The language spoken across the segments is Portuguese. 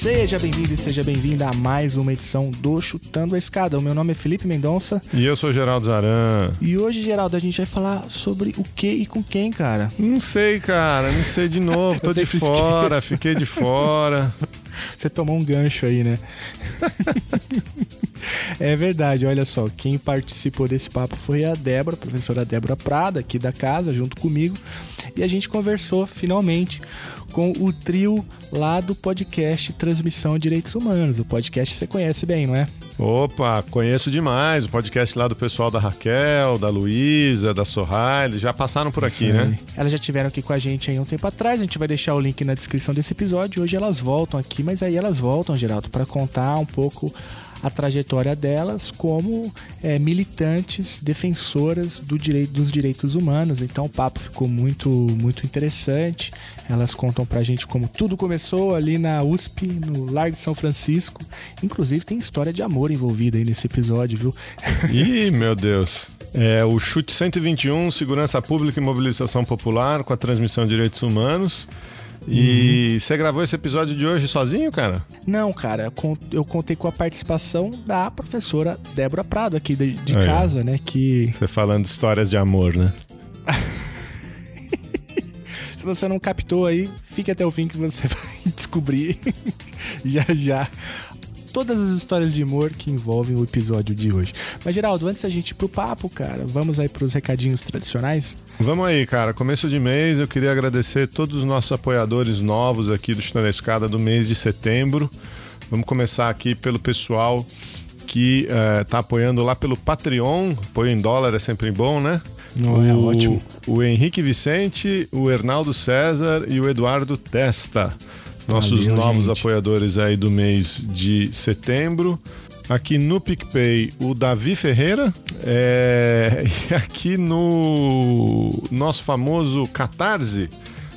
Seja bem-vindo e seja bem-vinda a mais uma edição do Chutando a Escada. O meu nome é Felipe Mendonça. E eu sou Geraldo Zaran. E hoje, Geraldo, a gente vai falar sobre o que e com quem, cara? Não sei, cara. Não sei de novo. Tô de fora, esqueço. fiquei de fora. Você tomou um gancho aí, né? é verdade, olha só, quem participou desse papo foi a Débora, a professora Débora Prada, aqui da casa, junto comigo, e a gente conversou finalmente com o trio lá do podcast Transmissão de Direitos Humanos. O podcast você conhece bem, não é? Opa, conheço demais. O podcast lá do pessoal da Raquel, da Luísa, da Sorraile, já passaram por aqui, né? Elas já tiveram aqui com a gente aí um tempo atrás. A gente vai deixar o link na descrição desse episódio. Hoje elas voltam aqui, mas aí elas voltam, Geraldo, para contar um pouco a trajetória delas como é, militantes defensoras do direito, dos direitos humanos. Então o papo ficou muito, muito interessante. Elas contam pra gente como tudo começou ali na USP, no Largo de São Francisco. Inclusive tem história de amor envolvida aí nesse episódio, viu? Ih, meu Deus. É o Chute 121, Segurança Pública e Mobilização Popular, com a transmissão de direitos humanos. E uhum. você gravou esse episódio de hoje sozinho, cara? Não, cara. Eu contei com a participação da professora Débora Prado aqui de, de casa, né? Que. Você falando histórias de amor, né? Se você não captou aí, fique até o fim que você vai descobrir já já todas as histórias de humor que envolvem o episódio de hoje. Mas, Geraldo, antes da gente ir pro papo, cara, vamos aí pros recadinhos tradicionais? Vamos aí, cara. Começo de mês, eu queria agradecer todos os nossos apoiadores novos aqui do Chutando a Escada do mês de setembro. Vamos começar aqui pelo pessoal que está uh, apoiando lá pelo Patreon. Apoio em dólar é sempre bom, né? Não, o, é ótimo. O Henrique Vicente, o Hernaldo César e o Eduardo Testa nossos Valeu, novos gente. apoiadores aí do mês de setembro. Aqui no PicPay, o Davi Ferreira. É... E aqui no nosso famoso Catarse,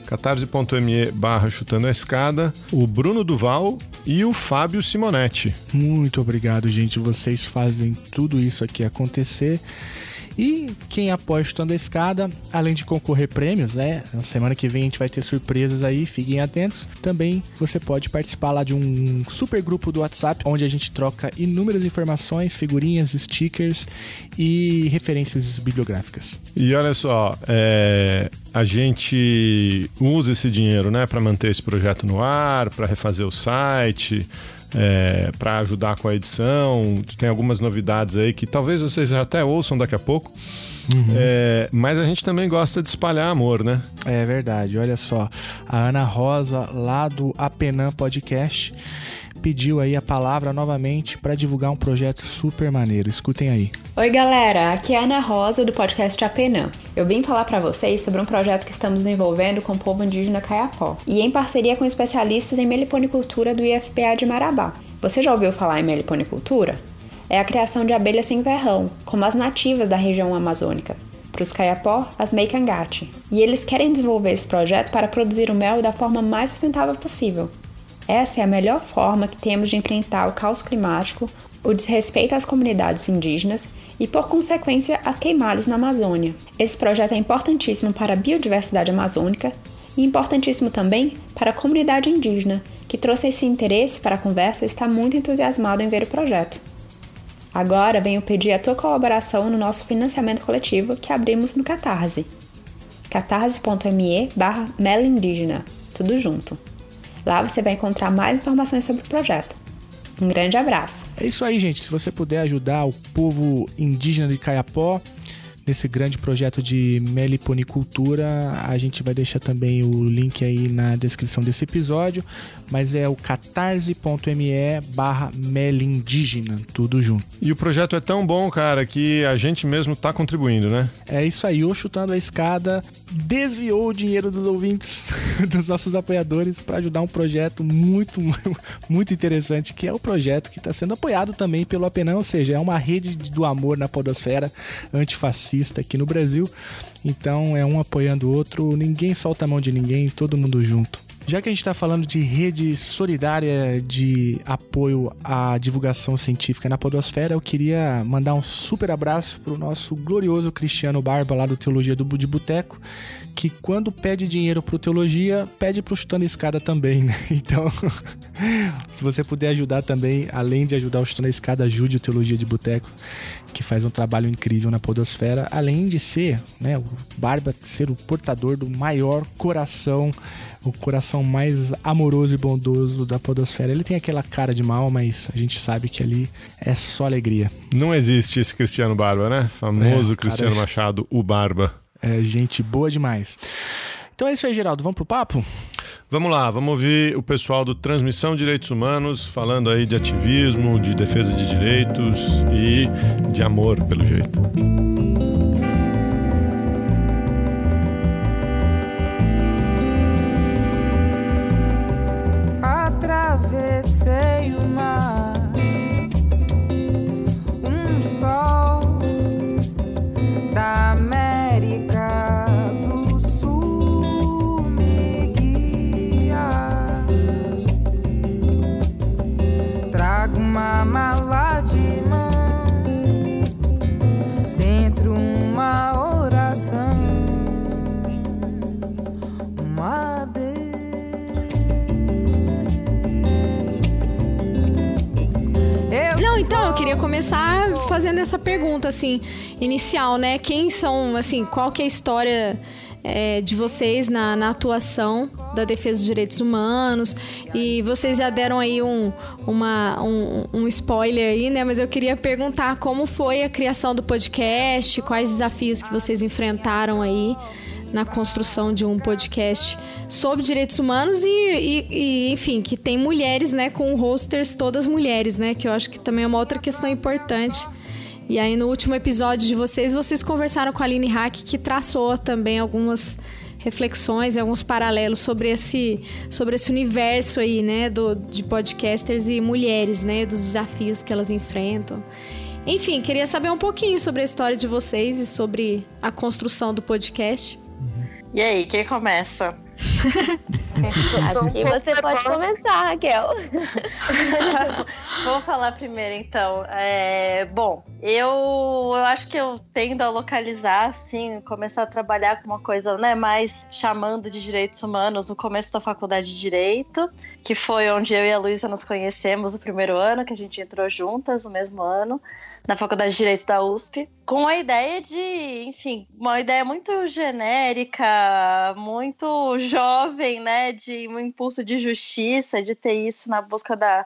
catarse.me barra chutando a escada, o Bruno Duval e o Fábio Simonetti. Muito obrigado, gente. Vocês fazem tudo isso aqui acontecer. E quem apoia Chutando a Escada, além de concorrer prêmios, né? Na semana que vem a gente vai ter surpresas aí, fiquem atentos. Também você pode participar lá de um super grupo do WhatsApp, onde a gente troca inúmeras informações, figurinhas, stickers e referências bibliográficas. E olha só, é, a gente usa esse dinheiro, né, para manter esse projeto no ar, para refazer o site é, para ajudar com a edição. Tem algumas novidades aí que talvez vocês até ouçam daqui a pouco. Uhum. É, mas a gente também gosta de espalhar amor, né? É verdade. Olha só, a Ana Rosa, lá do Apenan Podcast, pediu aí a palavra novamente para divulgar um projeto super maneiro. Escutem aí. Oi, galera. Aqui é a Ana Rosa do podcast Apenã. Eu vim falar para vocês sobre um projeto que estamos desenvolvendo com o povo indígena Caiapó e em parceria com especialistas em meliponicultura do IFPA de Marabá. Você já ouviu falar em meliponicultura? É a criação de abelhas sem verrão, como as nativas da região amazônica. Para os Caiapó, as Meikangate. E eles querem desenvolver esse projeto para produzir o mel da forma mais sustentável possível, essa é a melhor forma que temos de enfrentar o caos climático, o desrespeito às comunidades indígenas e, por consequência, as queimadas na Amazônia. Esse projeto é importantíssimo para a biodiversidade amazônica e importantíssimo também para a comunidade indígena, que trouxe esse interesse para a conversa e está muito entusiasmado em ver o projeto. Agora venho pedir a tua colaboração no nosso financiamento coletivo que abrimos no Catarse. catarse.me barra tudo junto. Lá você vai encontrar mais informações sobre o projeto. Um grande abraço. É isso aí, gente. Se você puder ajudar o povo indígena de Caiapó, nesse grande projeto de meliponicultura. A gente vai deixar também o link aí na descrição desse episódio, mas é o catarse.me barra melindígena, tudo junto. E o projeto é tão bom, cara, que a gente mesmo está contribuindo, né? É isso aí, o Chutando a Escada desviou o dinheiro dos ouvintes, dos nossos apoiadores, para ajudar um projeto muito, muito interessante, que é o projeto que está sendo apoiado também pelo Apenão, ou seja, é uma rede do amor na podosfera antifascista aqui no Brasil. Então é um apoiando o outro, ninguém solta a mão de ninguém, todo mundo junto. Já que a gente está falando de rede solidária de apoio à divulgação científica na Podosfera, eu queria mandar um super abraço para o nosso glorioso Cristiano Barba, lá do Teologia do de Boteco, que quando pede dinheiro para Teologia, pede para o Chutando Escada também, né? Então, se você puder ajudar também, além de ajudar o Chutando Escada, ajude o Teologia de Boteco, que faz um trabalho incrível na Podosfera, além de ser, né, o Barba ser o portador do maior coração o coração mais amoroso e bondoso da podosfera. Ele tem aquela cara de mal, mas a gente sabe que ali é só alegria. Não existe esse Cristiano Barba, né? Famoso é, Cristiano Machado, o Barba. É gente boa demais. Então é isso aí, Geraldo. Vamos pro papo? Vamos lá, vamos ouvir o pessoal do Transmissão Direitos Humanos falando aí de ativismo, de defesa de direitos e de amor, pelo jeito. Começar fazendo essa pergunta, assim, inicial, né? Quem são, assim, qual que é a história é, de vocês na, na, atuação da defesa dos direitos humanos? E vocês já deram aí um, uma, um, um spoiler aí, né? Mas eu queria perguntar como foi a criação do podcast, quais desafios que vocês enfrentaram aí na construção de um podcast sobre direitos humanos e, e, e, enfim, que tem mulheres, né, com rosters todas mulheres, né, que eu acho que também é uma outra questão importante. E aí no último episódio de vocês, vocês conversaram com a Aline Hack, que traçou também algumas reflexões e alguns paralelos sobre esse, sobre esse universo aí, né, do, de podcasters e mulheres, né, dos desafios que elas enfrentam. Enfim, queria saber um pouquinho sobre a história de vocês e sobre a construção do podcast. E aí, quem começa? Acho que você pode começar, Raquel. Vou falar primeiro, então. É, bom, eu, eu acho que eu tendo a localizar, assim, começar a trabalhar com uma coisa, né, mais chamando de direitos humanos no começo da faculdade de Direito, que foi onde eu e a Luísa nos conhecemos no primeiro ano, que a gente entrou juntas no mesmo ano, na faculdade de Direito da USP, com a ideia de, enfim, uma ideia muito genérica, muito jovem, né, de um impulso de justiça, de ter isso na busca da,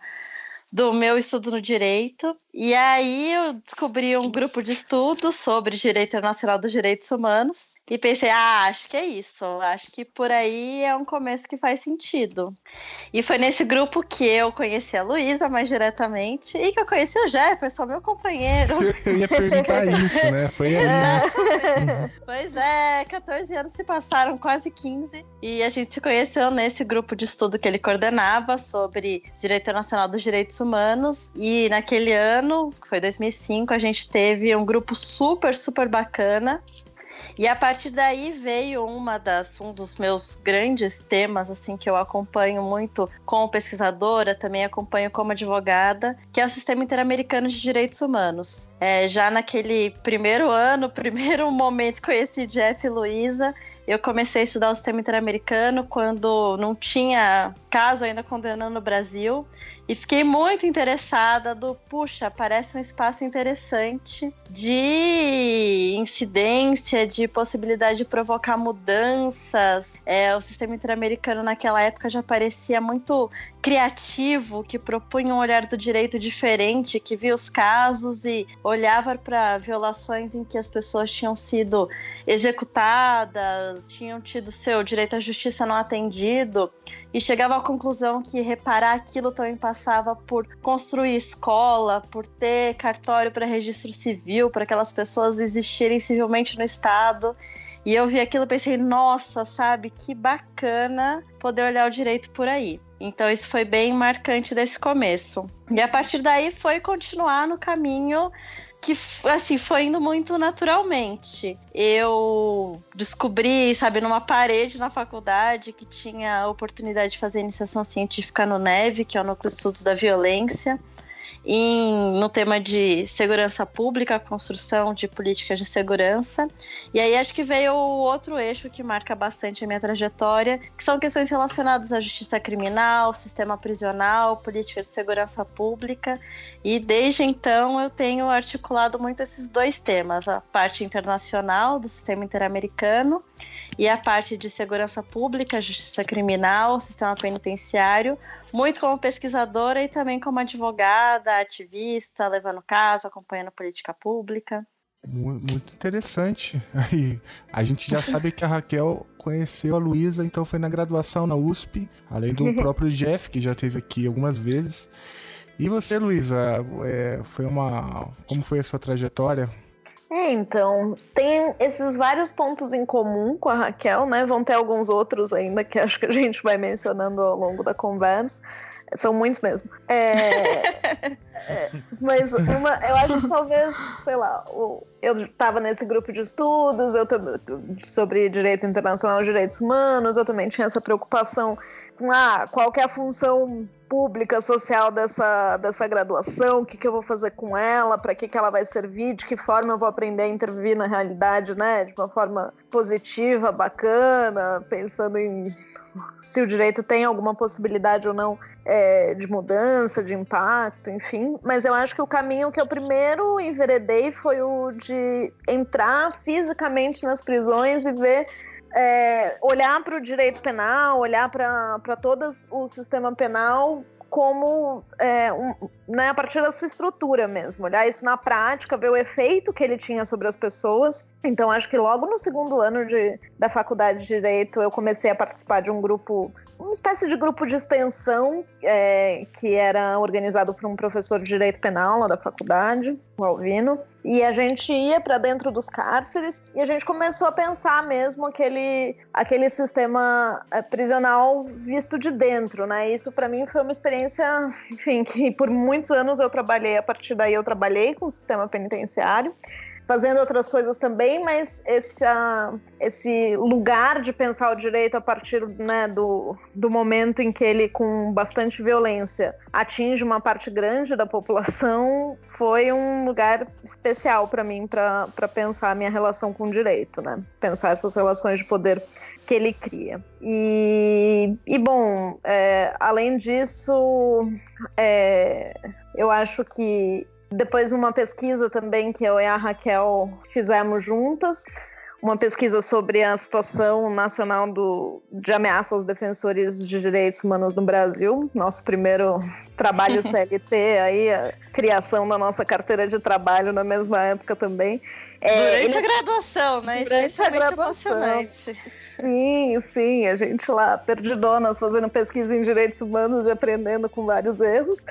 do meu estudo no direito. E aí eu descobri um grupo de estudos sobre direito internacional dos direitos humanos e pensei, ah, acho que é isso, acho que por aí é um começo que faz sentido. E foi nesse grupo que eu conheci a Luísa mais diretamente e que eu conheci o Jefferson, meu companheiro. Eu ia perguntar isso, né? Foi aí. Né? pois é, 14 anos se passaram, quase 15, e a gente se conheceu nesse grupo de estudo que ele coordenava sobre direito internacional dos direitos humanos. E naquele ano, que foi 2005, a gente teve um grupo super, super bacana. E a partir daí veio uma das, um dos meus grandes temas, assim, que eu acompanho muito como pesquisadora, também acompanho como advogada, que é o Sistema Interamericano de Direitos Humanos. É, já naquele primeiro ano, primeiro momento que conheci Jeff e Luísa, eu comecei a estudar o sistema interamericano quando não tinha caso ainda condenando no Brasil e fiquei muito interessada do, puxa, parece um espaço interessante de incidência, de possibilidade de provocar mudanças. É, o sistema interamericano naquela época já parecia muito criativo, que propunha um olhar do direito diferente, que via os casos e olhava para violações em que as pessoas tinham sido executadas, tinham tido seu direito à justiça não atendido e chegava à conclusão que reparar aquilo também passava por construir escola, por ter cartório para registro civil, para aquelas pessoas existirem civilmente no Estado. E eu vi aquilo e pensei, nossa, sabe, que bacana poder olhar o direito por aí. Então isso foi bem marcante desse começo. E a partir daí foi continuar no caminho que assim foi indo muito naturalmente. Eu descobri, sabe, numa parede na faculdade que tinha a oportunidade de fazer iniciação científica no NEV, que é o Núcleo de Estudos da Violência em, no tema de segurança pública, construção de políticas de segurança. E aí acho que veio o outro eixo que marca bastante a minha trajetória, que são questões relacionadas à justiça criminal, sistema prisional, política de segurança pública. E desde então eu tenho articulado muito esses dois temas, a parte internacional do sistema interamericano e a parte de segurança pública, justiça criminal, sistema penitenciário, muito como pesquisadora e também como advogada, ativista, levando caso, acompanhando política pública. Muito interessante. Aí, a gente já sabe que a Raquel conheceu a Luísa, então foi na graduação na USP, além do próprio Jeff, que já esteve aqui algumas vezes. E você, Luísa, é, foi uma. Como foi a sua trajetória? É, então, tem esses vários pontos em comum com a Raquel, né? Vão ter alguns outros ainda que acho que a gente vai mencionando ao longo da conversa. São muitos mesmo. É, é, mas uma, eu acho que talvez, sei lá, eu estava nesse grupo de estudos eu, sobre direito internacional e direitos humanos, eu também tinha essa preocupação com ah, qual é a função pública, social dessa, dessa graduação, o que, que eu vou fazer com ela, para que, que ela vai servir, de que forma eu vou aprender a intervir na realidade, né? De uma forma positiva, bacana, pensando em se o direito tem alguma possibilidade ou não é, de mudança, de impacto, enfim. Mas eu acho que o caminho que eu primeiro enveredei foi o de entrar fisicamente nas prisões e ver é, olhar para o direito penal, olhar para todo o sistema penal como é, um, né, a partir da sua estrutura mesmo, olhar isso na prática, ver o efeito que ele tinha sobre as pessoas. Então, acho que logo no segundo ano de, da faculdade de Direito, eu comecei a participar de um grupo, uma espécie de grupo de extensão, é, que era organizado por um professor de Direito Penal lá da faculdade, o Alvino. E a gente ia para dentro dos cárceres e a gente começou a pensar mesmo aquele, aquele sistema eh, prisional visto de dentro, né? Isso para mim foi uma experiência, enfim, que por muitos anos eu trabalhei, a partir daí eu trabalhei com o sistema penitenciário fazendo outras coisas também, mas esse, uh, esse lugar de pensar o direito a partir né, do, do momento em que ele, com bastante violência, atinge uma parte grande da população, foi um lugar especial para mim para pensar a minha relação com o direito, né? Pensar essas relações de poder que ele cria. E, e bom, é, além disso, é, eu acho que depois uma pesquisa também que eu e a Raquel fizemos juntas, uma pesquisa sobre a situação nacional do, de ameaça aos defensores de direitos humanos no Brasil. Nosso primeiro trabalho CLT, aí, a criação da nossa carteira de trabalho na mesma época também. É, Durante ele... a graduação, né? Durante a graduação. emocionante. Sim, sim, a gente lá perdidonas fazendo pesquisa em direitos humanos e aprendendo com vários erros.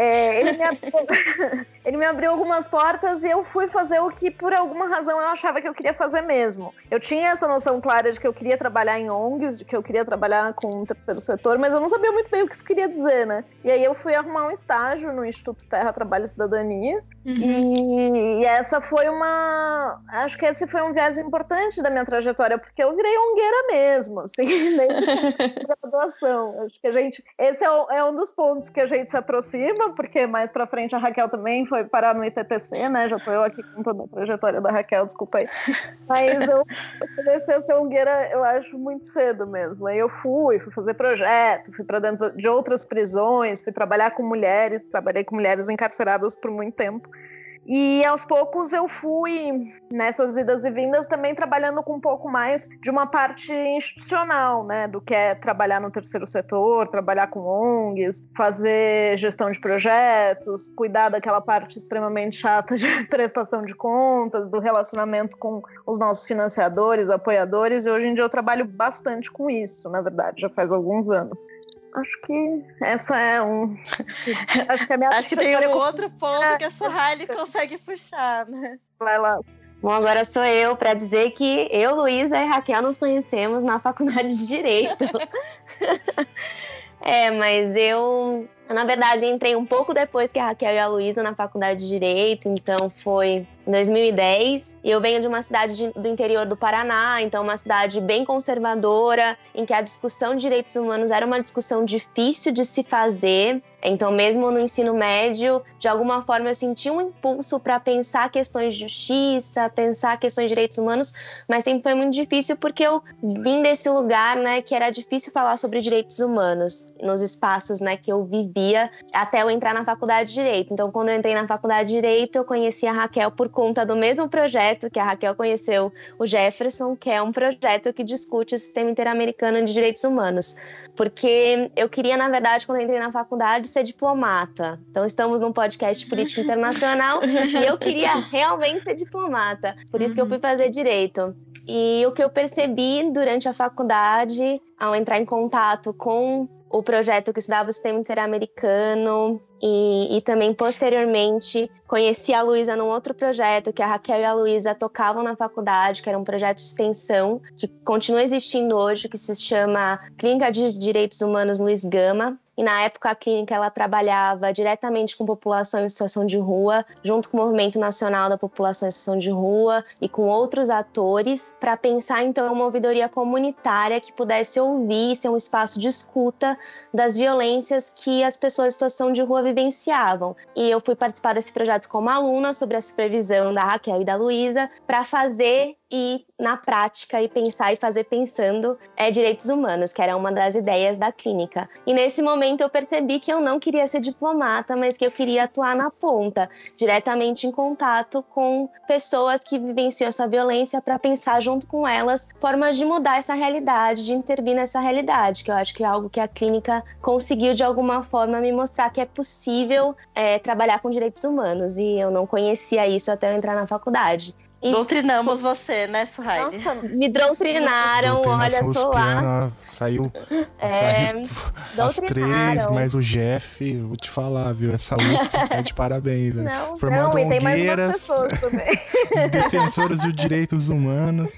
É, ele, me abriu, ele me abriu algumas portas e eu fui fazer o que, por alguma razão, eu achava que eu queria fazer mesmo. Eu tinha essa noção clara de que eu queria trabalhar em ONGs, de que eu queria trabalhar com o terceiro setor, mas eu não sabia muito bem o que isso queria dizer, né? E aí eu fui arrumar um estágio no Instituto Terra, Trabalho e Cidadania. Uhum. E, e, essa foi uma. Acho que esse foi um viés importante da minha trajetória, porque eu virei ongueira mesmo, assim, desde a graduação. Acho que a gente. Esse é, o, é um dos pontos que a gente se aproxima porque mais pra frente a Raquel também foi parar no ITTC, né? Já tô eu aqui com toda a trajetória da Raquel, desculpa aí. Mas eu comecei a ser ungueira, eu acho, muito cedo mesmo. Aí eu fui, fui fazer projeto, fui para dentro de outras prisões, fui trabalhar com mulheres, trabalhei com mulheres encarceradas por muito tempo. E aos poucos eu fui nessas idas e vindas também trabalhando com um pouco mais de uma parte institucional, né, do que é trabalhar no terceiro setor, trabalhar com ONGs, fazer gestão de projetos, cuidar daquela parte extremamente chata de prestação de contas, do relacionamento com os nossos financiadores, apoiadores, e hoje em dia eu trabalho bastante com isso, na verdade, já faz alguns anos. Acho que essa é um. Acho que, a minha Acho que tem um outro ponto que a Sorrali consegue puxar, né? Vai lá. Bom, agora sou eu para dizer que eu, Luísa e Raquel nos conhecemos na faculdade de Direito. é, mas eu, na verdade, entrei um pouco depois que a Raquel e a Luísa na faculdade de Direito, então foi em 2010. E eu venho de uma cidade de, do interior do Paraná, então uma cidade bem conservadora, em que a discussão de direitos humanos era uma discussão difícil de se fazer. Então, mesmo no ensino médio, de alguma forma eu senti um impulso para pensar questões de justiça, pensar questões de direitos humanos, mas sempre foi muito difícil porque eu vim desse lugar, né, que era difícil falar sobre direitos humanos nos espaços, né, que eu vivia até eu entrar na faculdade de direito. Então, quando eu entrei na faculdade de direito, eu conheci a Raquel por conta do mesmo projeto que a Raquel conheceu, o Jefferson, que é um projeto que discute o sistema interamericano de direitos humanos. Porque eu queria, na verdade, quando entrei na faculdade, ser diplomata. Então, estamos num podcast político internacional e eu queria realmente ser diplomata. Por isso que eu fui fazer direito. E o que eu percebi durante a faculdade, ao entrar em contato com o projeto que estudava o sistema interamericano, e, e, também posteriormente conheci a Luísa num outro projeto que a Raquel e a Luísa tocavam na faculdade, que era um projeto de extensão que continua existindo hoje, que se chama Clínica de Direitos Humanos Luiz Gama. E na época a clínica ela trabalhava diretamente com população em situação de rua, junto com o Movimento Nacional da População em Situação de Rua e com outros atores, para pensar então uma ouvidoria comunitária que pudesse ouvir, ser um espaço de escuta das violências que as pessoas em situação de rua vivenciavam. E eu fui participar desse projeto como aluna, sob a supervisão da Raquel e da Luísa, para fazer e na prática e pensar e fazer pensando é direitos humanos, que era uma das ideias da clínica. E nesse momento eu percebi que eu não queria ser diplomata, mas que eu queria atuar na ponta, diretamente em contato com pessoas que vivenciam essa violência para pensar junto com elas formas de mudar essa realidade, de intervir nessa realidade, que eu acho que é algo que a clínica conseguiu de alguma forma me mostrar que é possível é, trabalhar com direitos humanos e eu não conhecia isso até eu entrar na faculdade. E Doutrinamos você, né, Suhaile? Nossa, me doutrinaram, olha, tô lá. Saiu, é, saiu as três, mas o Jeff, vou te falar, viu? Essa USP tá de parabéns, velho. Não, Formando não, e tem mais umas pessoas também. defensores de direitos humanos.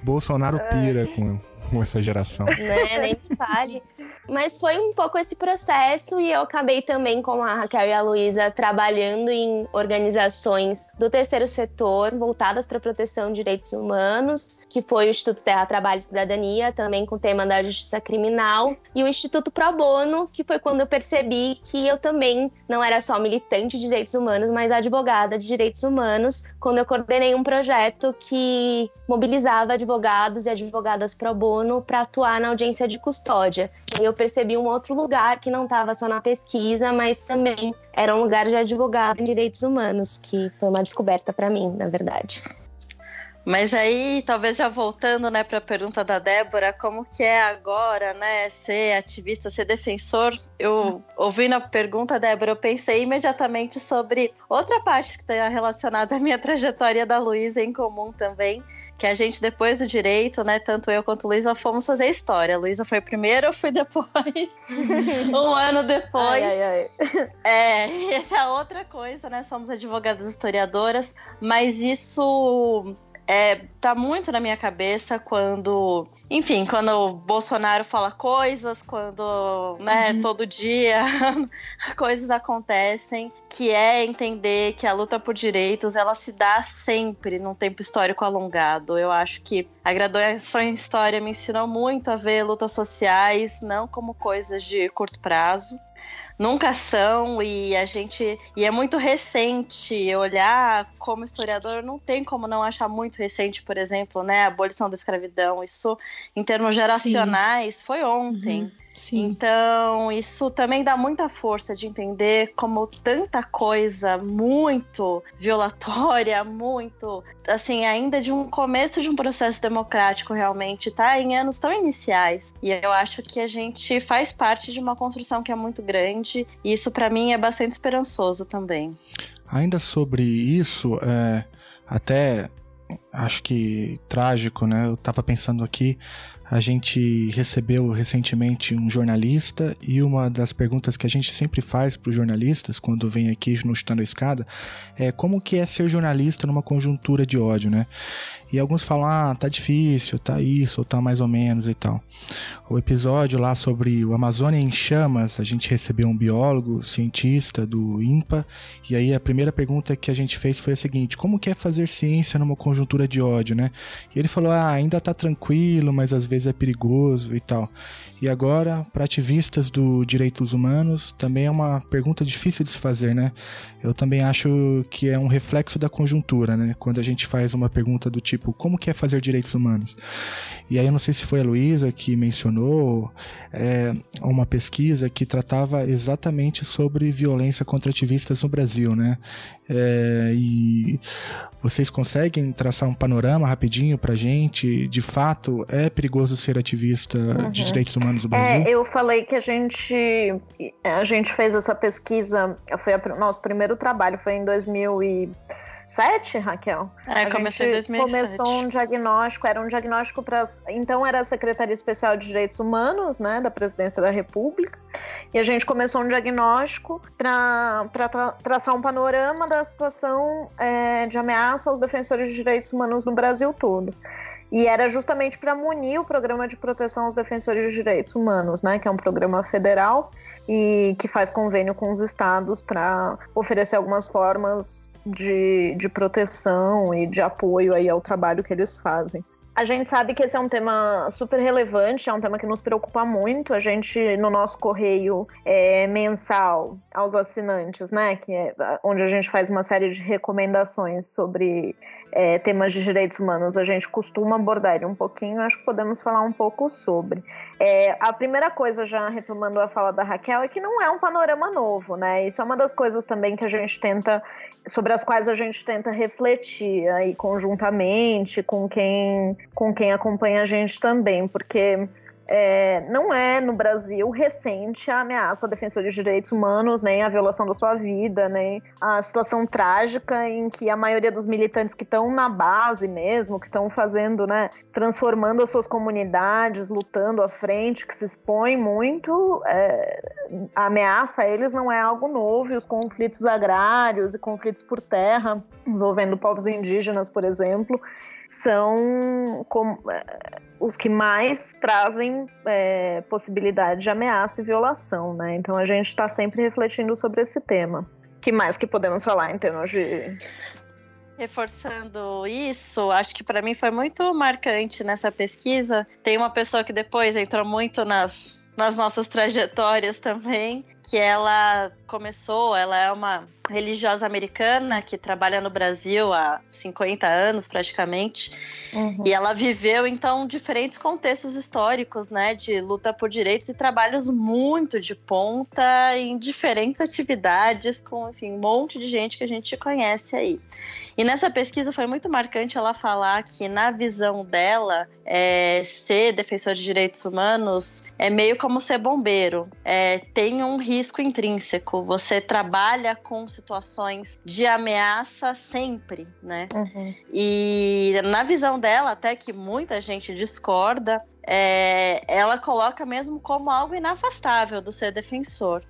Bolsonaro pira com, com essa geração. Né, nem me fale. Mas foi um pouco esse processo e eu acabei também com a Raquel e a Luísa trabalhando em organizações do terceiro setor voltadas para a proteção de direitos humanos, que foi o Instituto Terra, Trabalho e Cidadania, também com o tema da justiça criminal, e o Instituto Pro Bono, que foi quando eu percebi que eu também não era só militante de direitos humanos, mas advogada de direitos humanos, quando eu coordenei um projeto que mobilizava advogados e advogadas pro bono para atuar na audiência de custódia. E eu percebi um outro lugar que não estava só na pesquisa, mas também era um lugar de advogado em direitos humanos, que foi uma descoberta para mim, na verdade. Mas aí, talvez já voltando, né, para a pergunta da Débora, como que é agora, né, ser ativista, ser defensor? Eu ouvindo a pergunta, Débora, eu pensei imediatamente sobre outra parte que está relacionada à minha trajetória da Luísa em comum também, que a gente, depois do direito, né, tanto eu quanto Luísa, fomos fazer história. Luísa foi primeiro, eu fui depois. um ano depois. Ai, ai, ai. É, essa é outra coisa, né? Somos advogadas historiadoras, mas isso é, tá muito na minha cabeça quando, enfim, quando o Bolsonaro fala coisas, quando, né, uhum. todo dia coisas acontecem, que é entender que a luta por direitos, ela se dá sempre num tempo histórico alongado. Eu acho que a graduação em história me ensinou muito a ver lutas sociais não como coisas de curto prazo, nunca são e a gente e é muito recente olhar como historiador não tem como não achar muito recente por exemplo né a abolição da escravidão isso em termos geracionais Sim. foi ontem uhum. Sim. Então, isso também dá muita força de entender como tanta coisa muito violatória, muito, assim, ainda de um começo de um processo democrático realmente, tá em anos tão iniciais. E eu acho que a gente faz parte de uma construção que é muito grande, e isso para mim é bastante esperançoso também. Ainda sobre isso, é, até acho que trágico, né? Eu tava pensando aqui A gente recebeu recentemente um jornalista e uma das perguntas que a gente sempre faz para os jornalistas quando vem aqui no Chutando a Escada é como que é ser jornalista numa conjuntura de ódio, né? E alguns falam, ah, tá difícil, tá isso, ou tá mais ou menos e tal. O episódio lá sobre o Amazônia em chamas, a gente recebeu um biólogo, cientista do INPA, e aí a primeira pergunta que a gente fez foi a seguinte: como que é fazer ciência numa conjuntura de ódio, né? E ele falou, ah, ainda tá tranquilo, mas às vezes é perigoso e tal. E agora, para ativistas do direitos humanos, também é uma pergunta difícil de se fazer, né? Eu também acho que é um reflexo da conjuntura, né? Quando a gente faz uma pergunta do tipo, como que é fazer direitos humanos? E aí eu não sei se foi a Luísa que mencionou é, uma pesquisa que tratava exatamente sobre violência contra ativistas no Brasil, né? É, e vocês conseguem traçar um panorama rapidinho pra gente? De fato, é perigoso ser ativista uhum. de direitos humanos no Brasil? É, eu falei que a gente, a gente fez essa pesquisa, foi o nosso primeiro trabalho, foi em 2000 e sete, Raquel? É, a começou em 2007. Começou um diagnóstico, era um diagnóstico para. Então, era a Secretaria Especial de Direitos Humanos, né, da Presidência da República. E a gente começou um diagnóstico para tra traçar um panorama da situação é, de ameaça aos defensores de direitos humanos no Brasil todo. E era justamente para munir o Programa de Proteção aos Defensores de Direitos Humanos, né, que é um programa federal e que faz convênio com os estados para oferecer algumas formas de, de proteção e de apoio aí ao trabalho que eles fazem. A gente sabe que esse é um tema super relevante, é um tema que nos preocupa muito. A gente, no nosso correio é, mensal aos assinantes, né, que é onde a gente faz uma série de recomendações sobre é, temas de direitos humanos, a gente costuma abordar ele um pouquinho. Acho que podemos falar um pouco sobre. É, a primeira coisa, já retomando a fala da Raquel, é que não é um panorama novo, né? Isso é uma das coisas também que a gente tenta, sobre as quais a gente tenta refletir aí conjuntamente com quem, com quem acompanha a gente também, porque é, não é no Brasil recente a ameaça a defensores de direitos humanos, nem a violação da sua vida, nem a situação trágica em que a maioria dos militantes que estão na base mesmo, que estão fazendo, né, transformando as suas comunidades, lutando à frente, que se expõem muito, é, a ameaça a eles não é algo novo, e os conflitos agrários e conflitos por terra, envolvendo povos indígenas, por exemplo, são como, é, os que mais trazem é, possibilidade de ameaça e violação, né? Então a gente está sempre refletindo sobre esse tema. Que mais que podemos falar em termos de reforçando isso, acho que para mim foi muito marcante nessa pesquisa. Tem uma pessoa que depois entrou muito nas, nas nossas trajetórias também, que ela começou, ela é uma religiosa americana que trabalha no Brasil há 50 anos praticamente. Uhum. E ela viveu então diferentes contextos históricos, né, de luta por direitos e trabalhos muito de ponta em diferentes atividades com, enfim, um monte de gente que a gente conhece aí. E nessa pesquisa foi muito marcante ela falar que na visão dela, é, ser defensor de direitos humanos é meio como ser bombeiro. É, tem um risco intrínseco. Você trabalha com situações de ameaça sempre, né? Uhum. E na visão dela, até que muita gente discorda, é, ela coloca mesmo como algo inafastável do ser defensor.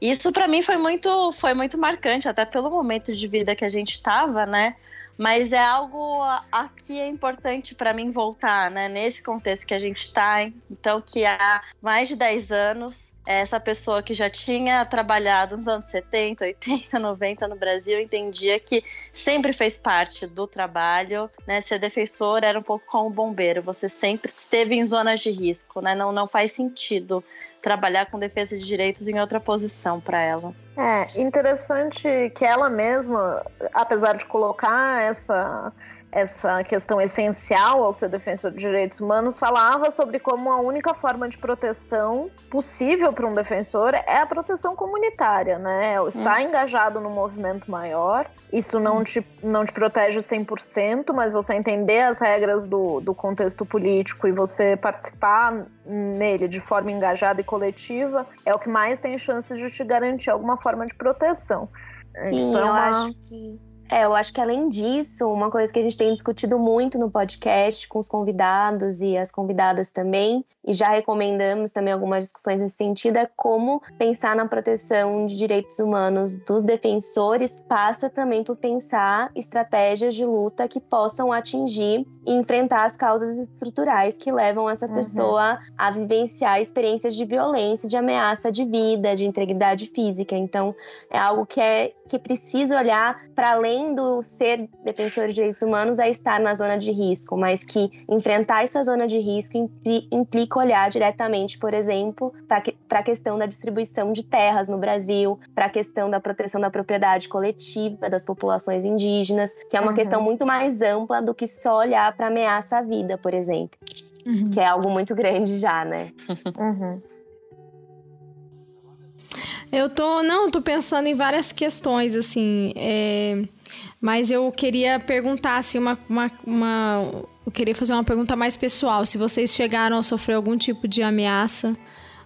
Isso para mim foi muito, foi muito marcante, até pelo momento de vida que a gente estava, né? Mas é algo aqui é importante para mim voltar, né? Nesse contexto que a gente está, então que há mais de 10 anos, essa pessoa que já tinha trabalhado nos anos 70, 80, 90 no Brasil entendia que sempre fez parte do trabalho, né? Ser defensor era um pouco como bombeiro, você sempre esteve em zonas de risco, né? Não, não faz sentido trabalhar com defesa de direitos em outra posição para ela. É interessante que ela mesma, apesar de colocar essa essa questão essencial ao ser defensor de direitos humanos, falava sobre como a única forma de proteção possível para um defensor é a proteção comunitária, né? Estar hum. engajado no movimento maior. Isso não te, não te protege 100%, mas você entender as regras do, do contexto político e você participar nele de forma engajada e coletiva é o que mais tem chance de te garantir alguma forma de proteção. Sim, é eu uma... acho que É, eu acho que além disso, uma coisa que a gente tem discutido muito no podcast com os convidados e as convidadas também, e já recomendamos também algumas discussões nesse sentido, é como pensar na proteção de direitos humanos dos defensores passa também por pensar estratégias de luta que possam atingir e enfrentar as causas estruturais que levam essa uhum. pessoa a vivenciar experiências de violência, de ameaça de vida, de integridade física. Então, é algo que é que precisa olhar para além do ser defensor de direitos humanos é estar na zona de risco, mas que enfrentar essa zona de risco implica olhar diretamente, por exemplo, para a questão da distribuição de terras no Brasil, para a questão da proteção da propriedade coletiva das populações indígenas, que é uma uhum. questão muito mais ampla do que só olhar para ameaça à vida, por exemplo. Uhum. Que é algo muito grande já, né? Uhum. Eu tô, não, tô pensando em várias questões, assim, é, mas eu queria perguntar, assim, uma, uma, uma, eu queria fazer uma pergunta mais pessoal, se vocês chegaram a sofrer algum tipo de ameaça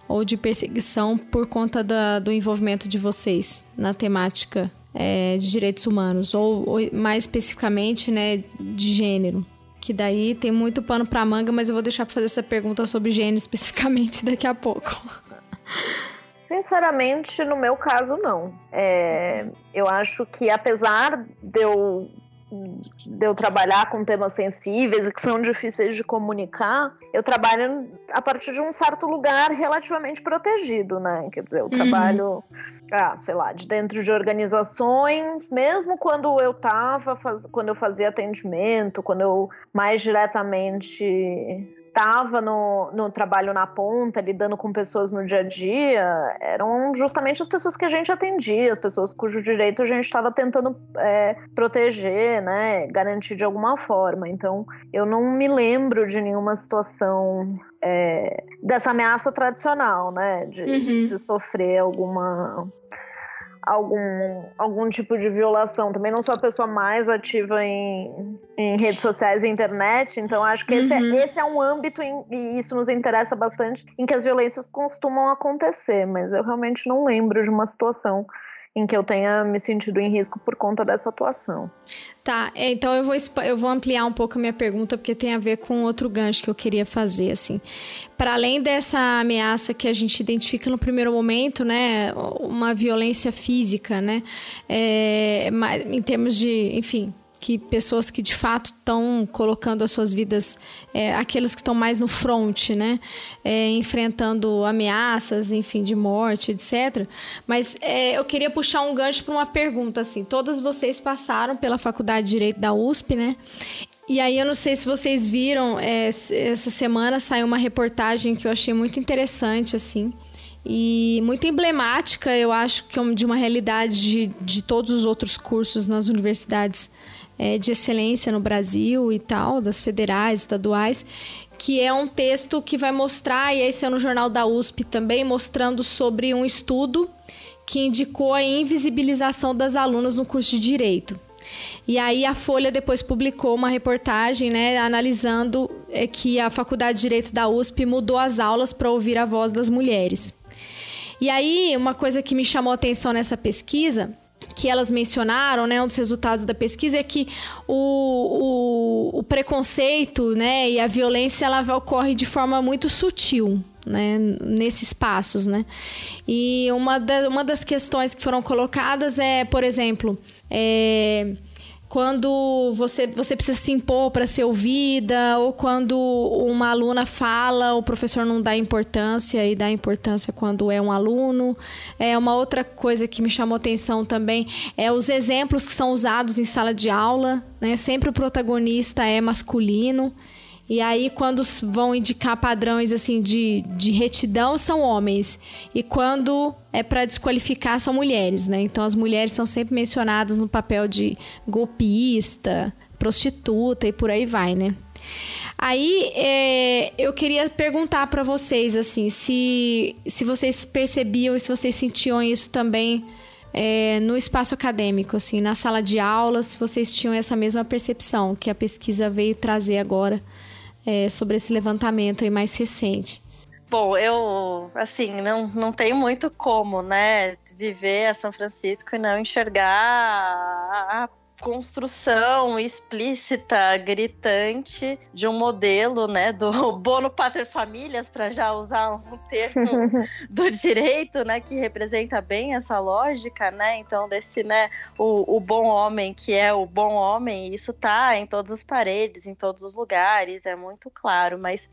ou de perseguição por conta da, do envolvimento de vocês na temática é, de direitos humanos, ou, ou mais especificamente, né, de gênero. Que daí tem muito pano pra manga, mas eu vou deixar pra fazer essa pergunta sobre gênero especificamente daqui a pouco. Sinceramente, no meu caso, não. É, eu acho que apesar de eu, de eu trabalhar com temas sensíveis e que são difíceis de comunicar, eu trabalho a partir de um certo lugar relativamente protegido, né? Quer dizer, eu uhum. trabalho, ah, sei lá, de dentro de organizações, mesmo quando eu tava, faz... quando eu fazia atendimento, quando eu mais diretamente estava no, no trabalho na ponta, lidando com pessoas no dia a dia, eram justamente as pessoas que a gente atendia, as pessoas cujo direito a gente estava tentando é, proteger, né, garantir de alguma forma. Então, eu não me lembro de nenhuma situação é, dessa ameaça tradicional, né, de, uhum. de sofrer alguma algum, algum tipo de violação. Também não sou a pessoa mais ativa em, em redes sociais e internet, então acho que uhum. esse, é, uhum. esse é um âmbito, em, e isso nos interessa bastante, em que as violências costumam acontecer, mas eu realmente não lembro de uma situação em que eu tenha me sentido em risco por conta dessa atuação. Tá, é, então eu vou, eu vou ampliar um pouco a minha pergunta, porque tem a ver com outro gancho que eu queria fazer, assim. Para além dessa ameaça que a gente identifica no primeiro momento, né, uma violência física, né, é, em termos de, enfim, que pessoas que de fato estão colocando as suas vidas, é, aqueles que estão mais no front, né, é, enfrentando ameaças, enfim, de morte, etc. Mas é, eu queria puxar um gancho para uma pergunta assim. Todas vocês passaram pela Faculdade de Direito da USP, né? E aí eu não sei se vocês viram, é, essa semana saiu uma reportagem que eu achei muito interessante, assim e muito emblemática, eu acho, que é de uma realidade de, de todos os outros cursos nas universidades é, de excelência no Brasil e tal, das federais, estaduais, que é um texto que vai mostrar, e esse é no Jornal da USP também, mostrando sobre um estudo que indicou a invisibilização das alunas no curso de Direito. E aí a Folha depois publicou uma reportagem, né, analisando é, que a Faculdade de Direito da USP mudou as aulas para ouvir a voz das mulheres. E aí, uma coisa que me chamou a atenção nessa pesquisa que elas mencionaram, né, um dos resultados da pesquisa é que o, o, o preconceito, né, e a violência ela ocorre de forma muito sutil, né, nesses passos, né. E uma, da, uma das questões que foram colocadas é, por exemplo, é, quando você, você precisa se impor para ser ouvida, ou quando uma aluna fala, o professor não dá importância e dá importância quando é um aluno. É uma outra coisa que me chamou atenção também é os exemplos que são usados em sala de aula, né? Sempre o protagonista é masculino. E aí, quando vão indicar padrões assim de, de retidão, são homens. E quando é para desqualificar, são mulheres, né? Então, as mulheres são sempre mencionadas no papel de golpista, prostituta e por aí vai, né? Aí é, eu queria perguntar para vocês assim, se, se vocês percebiam e se vocês sentiam isso também é, no espaço acadêmico, assim, na sala de aula, se vocês tinham essa mesma percepção que a pesquisa veio trazer agora é, sobre esse levantamento aí mais recente? Bom, eu, assim, não, não tenho muito como, né, viver a São Francisco e não enxergar a construção explícita, gritante de um modelo, né, do bono pater famílias, para já usar um termo do direito, né, que representa bem essa lógica, né? Então desse, né, o, o bom homem que é o bom homem, isso tá em todas as paredes, em todos os lugares, é muito claro, mas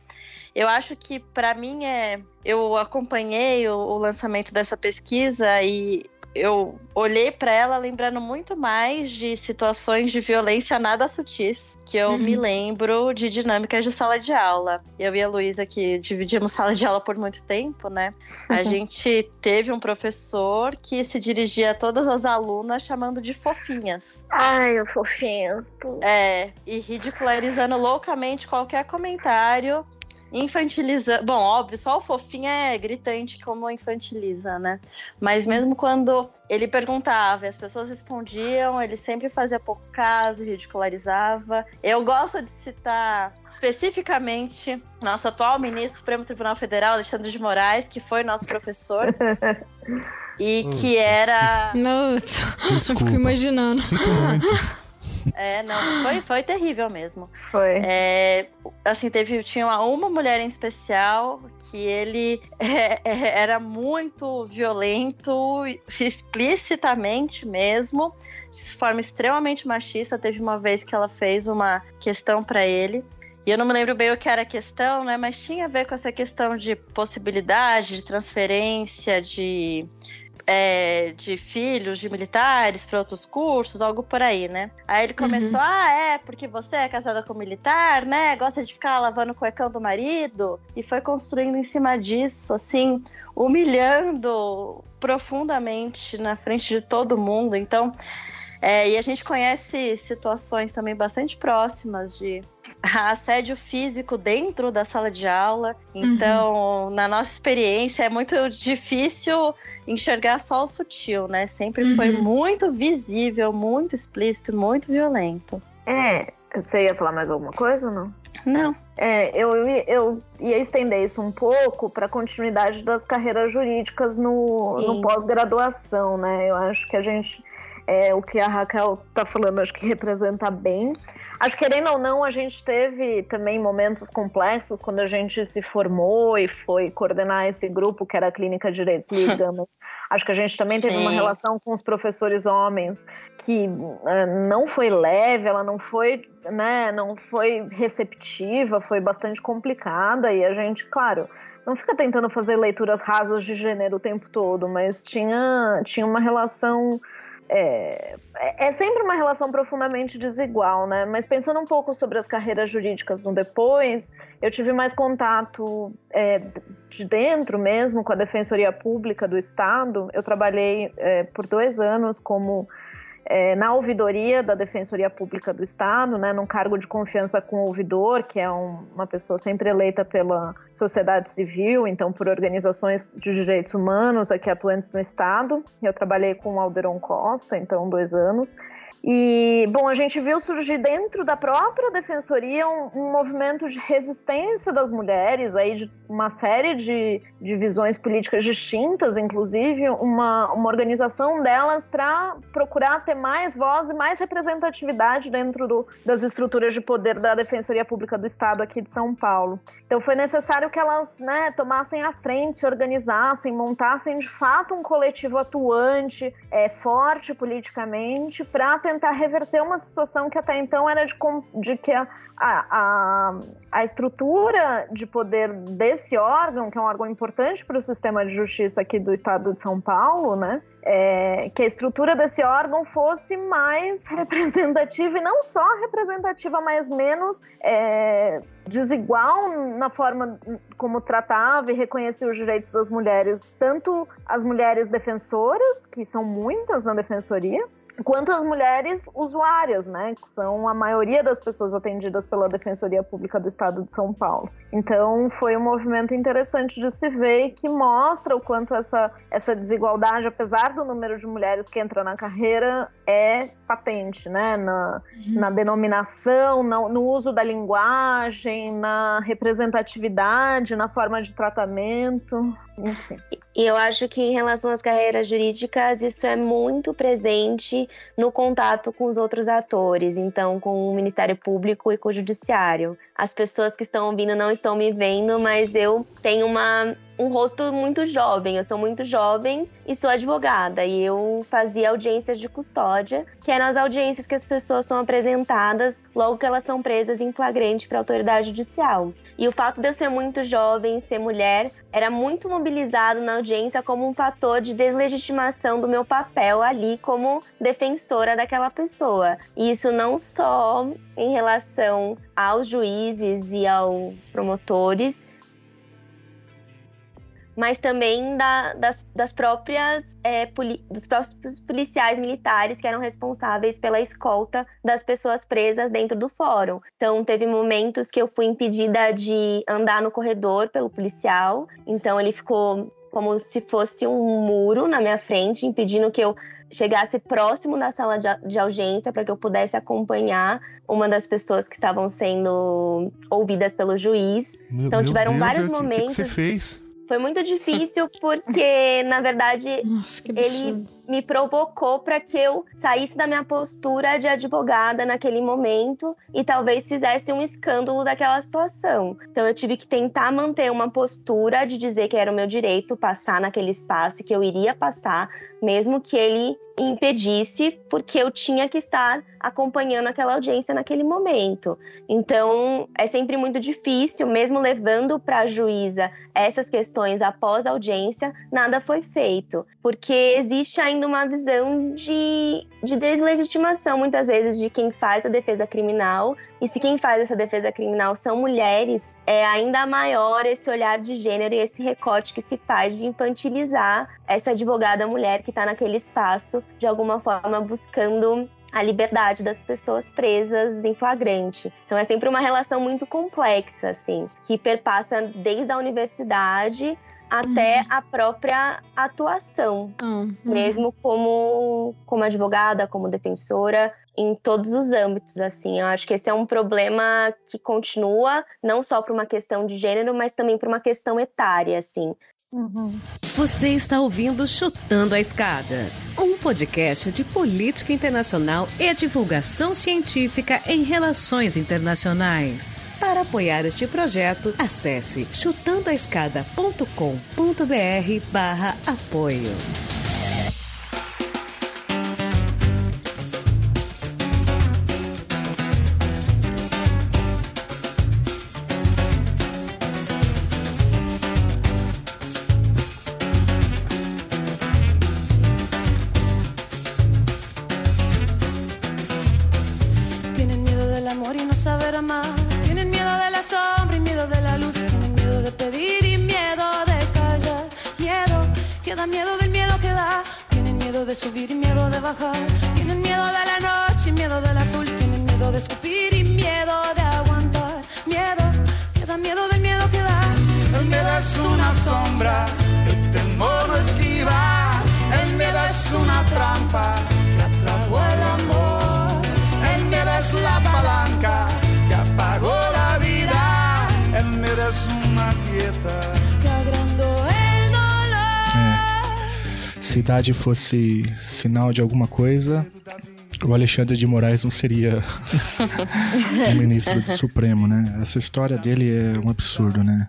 eu acho que para mim é eu acompanhei o, o lançamento dessa pesquisa e eu olhei para ela lembrando muito mais de situações de violência nada sutis que eu uhum. me lembro de dinâmicas de sala de aula. Eu e a Luísa, que dividimos sala de aula por muito tempo, né? A uhum. gente teve um professor que se dirigia a todas as alunas chamando de fofinhas. Ai, fofinhas. Pô. É, e ridicularizando loucamente qualquer comentário infantiliza. Bom, óbvio, só o fofinho é gritante como infantiliza, né? Mas mesmo quando ele perguntava e as pessoas respondiam, ele sempre fazia pouco caso, ridicularizava. Eu gosto de citar especificamente nosso atual ministro do Supremo Tribunal Federal, Alexandre de Moraes, que foi nosso professor. e que era. Não, eu fico imaginando. Sinto muito. É, não, foi, foi terrível mesmo. Foi. É, assim, teve, tinha uma, uma mulher em especial que ele é, é, era muito violento, explicitamente mesmo, de forma extremamente machista. Teve uma vez que ela fez uma questão para ele. E eu não me lembro bem o que era a questão, né? Mas tinha a ver com essa questão de possibilidade de transferência, de é, de filhos de militares para outros cursos, algo por aí, né? Aí ele começou, uhum. ah, é, porque você é casada com militar, né? Gosta de ficar lavando o cuecão do marido. E foi construindo em cima disso, assim, humilhando profundamente na frente de todo mundo. Então, é, e a gente conhece situações também bastante próximas de assédio físico dentro da sala de aula. Então, uhum. na nossa experiência, é muito difícil enxergar só o sutil, né? Sempre uhum. foi muito visível, muito explícito, muito violento. É, você ia falar mais alguma coisa, não? Não. É, eu, eu ia estender isso um pouco para a continuidade das carreiras jurídicas no, no pós-graduação, né? Eu acho que a gente, é, o que a Raquel está falando, acho que representa bem. Acho que, querendo ou não, a gente teve também momentos complexos quando a gente se formou e foi coordenar esse grupo que era a Clínica de Direitos Liga. Acho que a gente também teve Sim. uma relação com os professores homens que uh, não foi leve, ela não foi, né, não foi receptiva, foi bastante complicada e a gente, claro, não fica tentando fazer leituras rasas de gênero o tempo todo, mas tinha, tinha uma relação é, é, sempre uma relação profundamente desigual, né? Mas pensando um pouco sobre as carreiras jurídicas no depois, eu tive mais contato é, de dentro mesmo com a Defensoria Pública do Estado. Eu trabalhei é, por dois anos como é, na ouvidoria da Defensoria Pública do Estado, né, num cargo de confiança com o ouvidor, que é um, uma pessoa sempre eleita pela sociedade civil, então por organizações de direitos humanos aqui atuantes no Estado. Eu trabalhei com o Alderon Costa, então dois anos. E, bom, a gente viu surgir dentro da própria defensoria um, um, movimento de resistência das mulheres, aí de uma série de, de visões políticas distintas, inclusive uma, uma organização delas para procurar ter mais voz e mais representatividade dentro do, das estruturas de poder da Defensoria Pública do Estado aqui de São Paulo. Então foi necessário que elas né, tomassem a frente, se organizassem, montassem de fato um coletivo atuante, é, forte politicamente, para tentar reverter uma situação que até então era de, de que a, a, a, estrutura de poder desse órgão, que é um órgão importante para o sistema de justiça aqui do estado de São Paulo, né? É, que a estrutura desse órgão fosse mais representativa e não só representativa, mas menos é, desigual na forma como tratava e reconhecia os direitos das mulheres, tanto as mulheres defensoras, que são muitas na defensoria, quanto as mulheres usuárias, né, que são a maioria das pessoas atendidas pela Defensoria Pública do Estado de São Paulo. Então, foi um movimento interessante de se ver e que mostra o quanto essa, essa desigualdade, apesar do número de mulheres que entram na carreira, é patente, né, na, uhum. na denominação, no, no uso da linguagem, na representatividade, na forma de tratamento, enfim. E eu acho que em relação às carreiras jurídicas, isso é muito presente no contato com os outros atores, então com o Ministério Público e com o Judiciário. As pessoas que estão ouvindo não estão me vendo, mas eu tenho uma um rosto muito jovem. Eu sou muito jovem e sou advogada. E eu fazia audiências de custódia, que eram as audiências que as pessoas são apresentadas logo que elas são presas em flagrante para a autoridade judicial. E o fato de eu ser muito jovem, ser mulher, era muito mobilizado na audiência como um fator de deslegitimação do meu papel ali como defensora daquela pessoa. E isso não só em relação aos juízes e aos promotores, mas também da, das, das próprias é, dos próprios policiais militares que eram responsáveis pela escolta das pessoas presas dentro do fórum. Então teve momentos que eu fui impedida de andar no corredor pelo policial, então ele ficou como se fosse um muro na minha frente, impedindo que eu chegasse próximo da sala de, de audiência para que eu pudesse acompanhar uma das pessoas que estavam sendo ouvidas pelo juiz. Meu, então tiveram Deus, vários momentos. O que, que você fez? Foi muito difícil porque, na verdade, Nossa, que ele me provocou para que eu saísse da minha postura de advogada naquele momento e talvez fizesse um escândalo daquela situação. Então eu tive que tentar manter uma postura de dizer que era o meu direito passar naquele espaço e que eu iria passar, mesmo que ele impedisse, porque eu tinha que estar acompanhando aquela audiência naquele momento. Então, é sempre muito difícil, mesmo levando para a juíza essas questões após a audiência, nada foi feito, porque existe ainda uma visão de, de deslegitimação, muitas vezes, de quem faz a defesa criminal. E se quem faz essa defesa criminal são mulheres, é ainda maior esse olhar de gênero e esse recorte que se faz de infantilizar essa advogada mulher que está naquele espaço, de alguma forma buscando a liberdade das pessoas presas em flagrante. Então é sempre uma relação muito complexa, assim, que perpassa desde a universidade até a própria atuação, Hum, hum. mesmo como, como advogada, como defensora, em todos os âmbitos, assim. Eu acho que esse é um problema que continua, não só por uma questão de gênero, mas também por uma questão etária, assim. Você está ouvindo Chutando a Escada, um podcast de política internacional e divulgação científica em relações internacionais. Para apoiar este projeto, acesse chutandoaescada.com.br barra apoio. Se idade fosse sinal de alguma coisa, o Alexandre de Moraes não seria o ministro do Supremo, né? Essa história dele é um absurdo, né?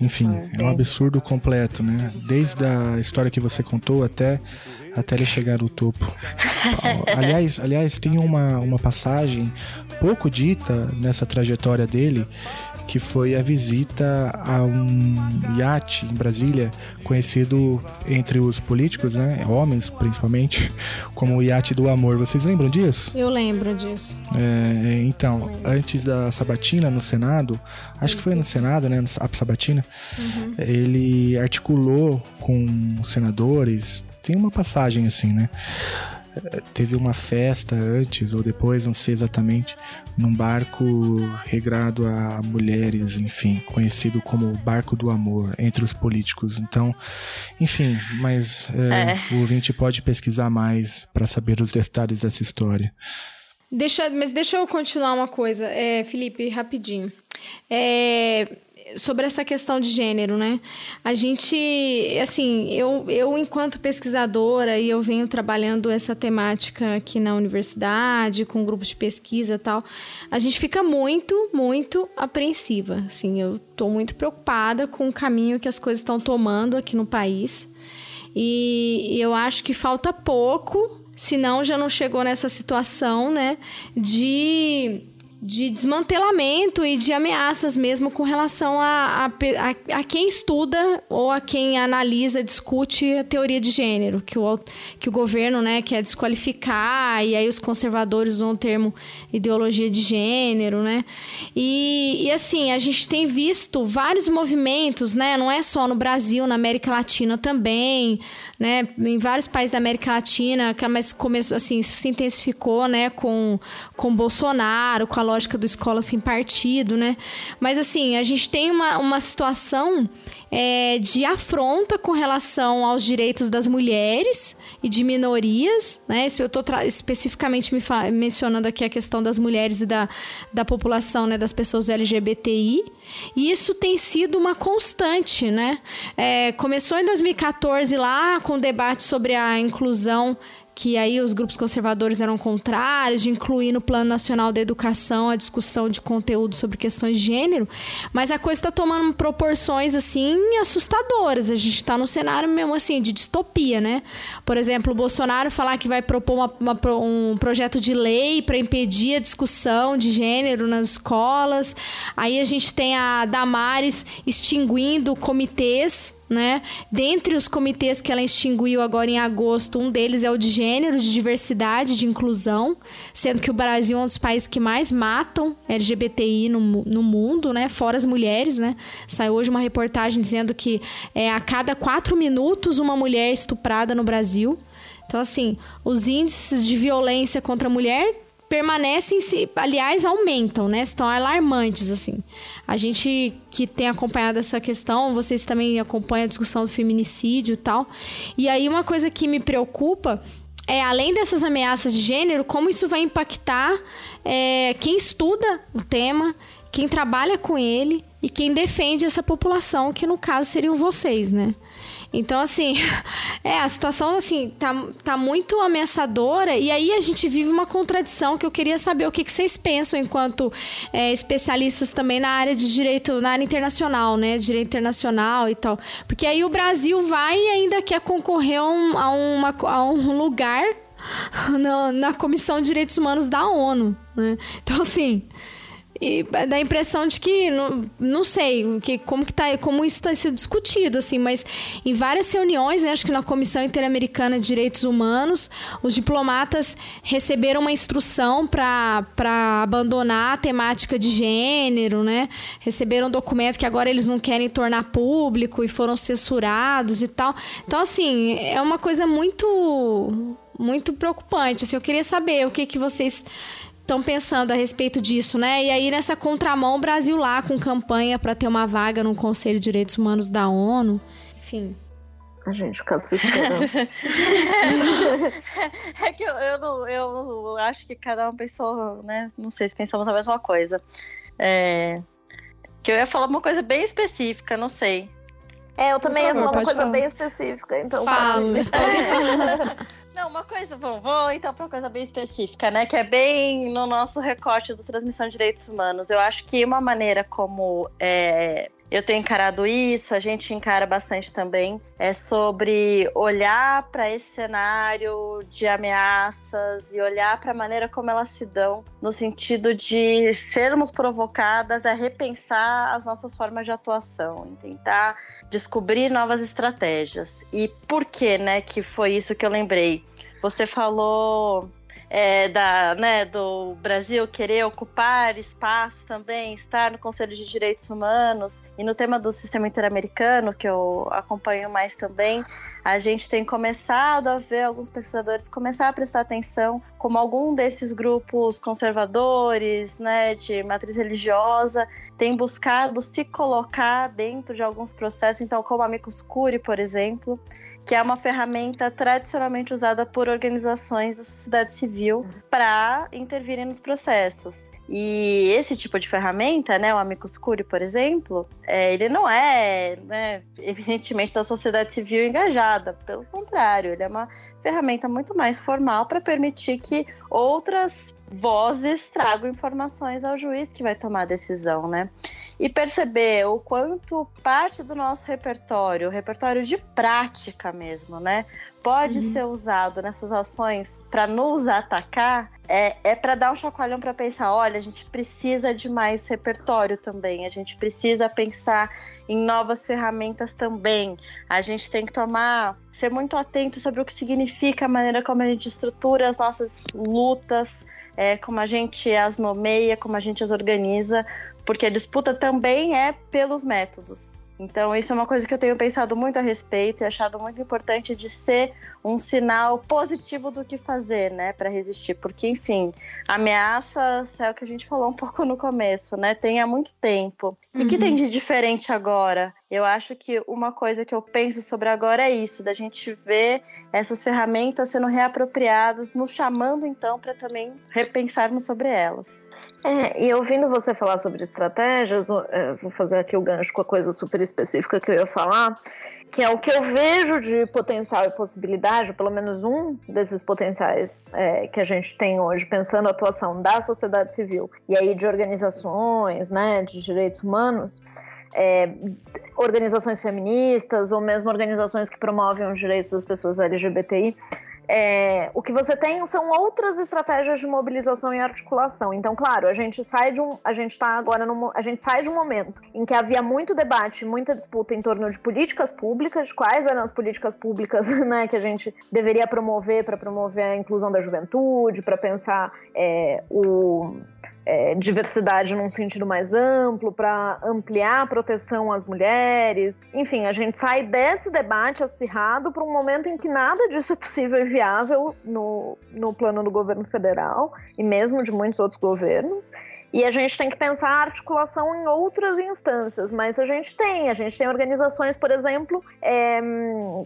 Enfim, é um absurdo completo, né? Desde a história que você contou até, até ele chegar no topo. aliás, aliás, tem uma, uma passagem pouco dita nessa trajetória dele, que foi a visita a um iate em Brasília, conhecido entre os políticos, né, homens principalmente, como o iate do amor. Vocês lembram disso? Eu lembro disso. É, então, antes da sabatina no Senado, acho que foi no Senado, né, a sabatina, ele articulou com os senadores. Tem uma passagem assim, né? Teve uma festa antes ou depois, não sei exatamente, num barco regrado a mulheres, enfim, conhecido como Barco do Amor entre os políticos. Então, enfim, mas é, o ouvinte pode pesquisar mais para saber os detalhes dessa história. Deixa, mas deixa eu continuar uma coisa, é, Felipe, rapidinho. É, sobre essa questão de gênero, né? A gente, assim, eu, eu enquanto pesquisadora e eu venho trabalhando essa temática aqui na universidade, com grupos de pesquisa e tal, a gente fica muito, muito apreensiva. Assim, eu estou muito preocupada com o caminho que as coisas estão tomando aqui no país. E, e eu acho que falta pouco, senão já não chegou nessa situação, né, de de desmantelamento e de ameaças mesmo com relação a, a, a, a, quem estuda ou a quem analisa, discute a teoria de gênero, que o, que o governo né, quer desqualificar, e aí os conservadores usam o termo ideologia de gênero, né? E, e assim, a gente tem visto vários movimentos, né? Não é só no Brasil, na América Latina também, né? Em vários países da América Latina, mas começou assim, isso se intensificou, né, com, com Bolsonaro, com a lógica do escola sem partido, né? Mas assim, a gente tem uma, uma situação é, de afronta com relação aos direitos das mulheres e de minorias, né? Se eu estou especificamente me mencionando aqui a questão das mulheres e da, da população, né, das pessoas LGBTI, e isso tem sido uma constante, né? É, começou em 2014 lá com o debate sobre a inclusão que aí os grupos conservadores eram contrários, de incluir no Plano Nacional da Educação a discussão de conteúdo sobre questões de gênero, mas a coisa está tomando proporções assim assustadoras. A gente está no cenário mesmo assim de distopia, né? Por exemplo, o Bolsonaro falar que vai propor uma, uma, um projeto de lei para impedir a discussão de gênero nas escolas. Aí a gente tem a Damares extinguindo comitês né? Dentre os comitês que ela extinguiu agora em agosto, um deles é o de gênero, de diversidade, de inclusão, sendo que o Brasil é um dos países que mais matam LGBTI no, no mundo, né? Fora as mulheres, né? Saiu hoje uma reportagem dizendo que é, a cada quatro minutos uma mulher é estuprada no Brasil. Então, assim, os índices de violência contra a mulher permanecem, se, aliás, aumentam, né? Estão alarmantes, assim. A gente que tem acompanhado essa questão, vocês também acompanham a discussão do feminicídio e tal. E aí, uma coisa que me preocupa é, além dessas ameaças de gênero, como isso vai impactar é, quem estuda o tema, quem trabalha com ele e quem defende essa população, que no caso seriam vocês, né? Então, assim, é, a situação, assim, tá, tá muito ameaçadora e aí a gente vive uma contradição que eu queria saber o que, que vocês pensam enquanto é, especialistas também na área de direito, na área internacional, né? Direito internacional e tal. Porque aí o Brasil vai e ainda quer concorrer a um, a uma, a um lugar na, na Comissão de Direitos Humanos da ONU, né? Então, assim... E dá a impressão de que, não, não sei, que, como, que tá, como isso está sendo discutido, assim, mas em várias reuniões, né, acho que na Comissão Interamericana de Direitos Humanos, os diplomatas receberam uma instrução para abandonar a temática de gênero, né? Receberam um documento que agora eles não querem tornar público e foram censurados e tal. Então, assim, é uma coisa muito muito preocupante. Assim, eu queria saber o que, que vocês estão pensando a respeito disso, né? E aí, nessa contramão, o Brasil lá com campanha para ter uma vaga no Conselho de Direitos Humanos da ONU. Enfim. A gente fica assustando. é que eu, eu, não, eu acho que cada um pensou, né? Não sei se pensamos a mesma coisa. É, que eu ia falar uma coisa bem específica, não sei. É, eu também favor, ia falar uma coisa falar. bem específica, então. Fala. Não, uma coisa, vou, então para uma coisa bem específica, né? Que é bem no nosso recorte do Transmissão de Direitos Humanos. Eu acho que uma maneira como é, eu tenho encarado isso, a gente encara bastante também, é sobre olhar para esse cenário de ameaças e olhar para a maneira como elas se dão, no sentido de sermos provocadas a repensar as nossas formas de atuação, em tentar descobrir novas estratégias. E por que, né, que foi isso que eu lembrei? Você falou é, da, né, do Brasil querer ocupar espaço também, estar no Conselho de Direitos Humanos e no tema do sistema interamericano, que eu acompanho mais também, a gente tem começado a ver alguns pesquisadores começar a prestar atenção como algum desses grupos conservadores, né, de matriz religiosa, tem buscado se colocar dentro de alguns processos, então como a Amicus Curi, por exemplo, que é uma ferramenta tradicionalmente usada por organizações da sociedade civil para intervirem nos processos. E esse tipo de ferramenta, né, o Amicus Curiae, por exemplo, é, ele não é, né, evidentemente, da sociedade civil engajada. Pelo contrário, ele é uma ferramenta muito mais formal para permitir que outras vozes tragam informações ao juiz que vai tomar a decisão, né? E perceber o quanto parte do nosso repertório, o repertório de prática mesmo, né? Pode uhum. ser usado nessas ações para nos atacar, é, é para dar um chacoalhão para pensar: olha, a gente precisa de mais repertório também, a gente precisa pensar em novas ferramentas também, a gente tem que tomar, ser muito atento sobre o que significa a maneira como a gente estrutura as nossas lutas é, como a gente as nomeia, como a gente as organiza, porque a disputa também é pelos métodos. Então, isso é uma coisa que eu tenho pensado muito a respeito e achado muito importante de ser um sinal positivo do que fazer, né, para resistir. Porque, enfim, ameaças é o que a gente falou um pouco no começo, né? Tem há muito tempo. O que, uhum. que tem de diferente agora? Eu acho que uma coisa que eu penso sobre agora é isso, da gente ver essas ferramentas sendo reapropriadas, nos chamando então para também repensarmos sobre elas. É, e ouvindo você falar sobre estratégias, é, vou fazer aqui o gancho com a coisa super específica que eu ia falar, que é o que eu vejo de potencial e possibilidade, pelo menos um desses potenciais é, que a gente tem hoje, pensando a atuação da sociedade civil e aí de organizações, né, de direitos humanos, é, organizações feministas ou mesmo organizações que promovem os direitos das pessoas LGBTI, é, o que você tem são outras estratégias de mobilização e articulação. Então, claro, a gente sai de um, a gente está agora no, a gente sai de um momento em que havia muito debate, muita disputa em torno de políticas públicas, quais eram as políticas públicas, né, que a gente deveria promover para promover a inclusão da juventude, para pensar é, o é, diversidade num sentido mais amplo, para ampliar a proteção às mulheres. Enfim, a gente sai desse debate acirrado para um momento em que nada disso é possível e viável no, no plano do governo federal e mesmo de muitos outros governos. E a gente tem que pensar a articulação em outras instâncias, mas a gente tem. A gente tem organizações, por exemplo, é,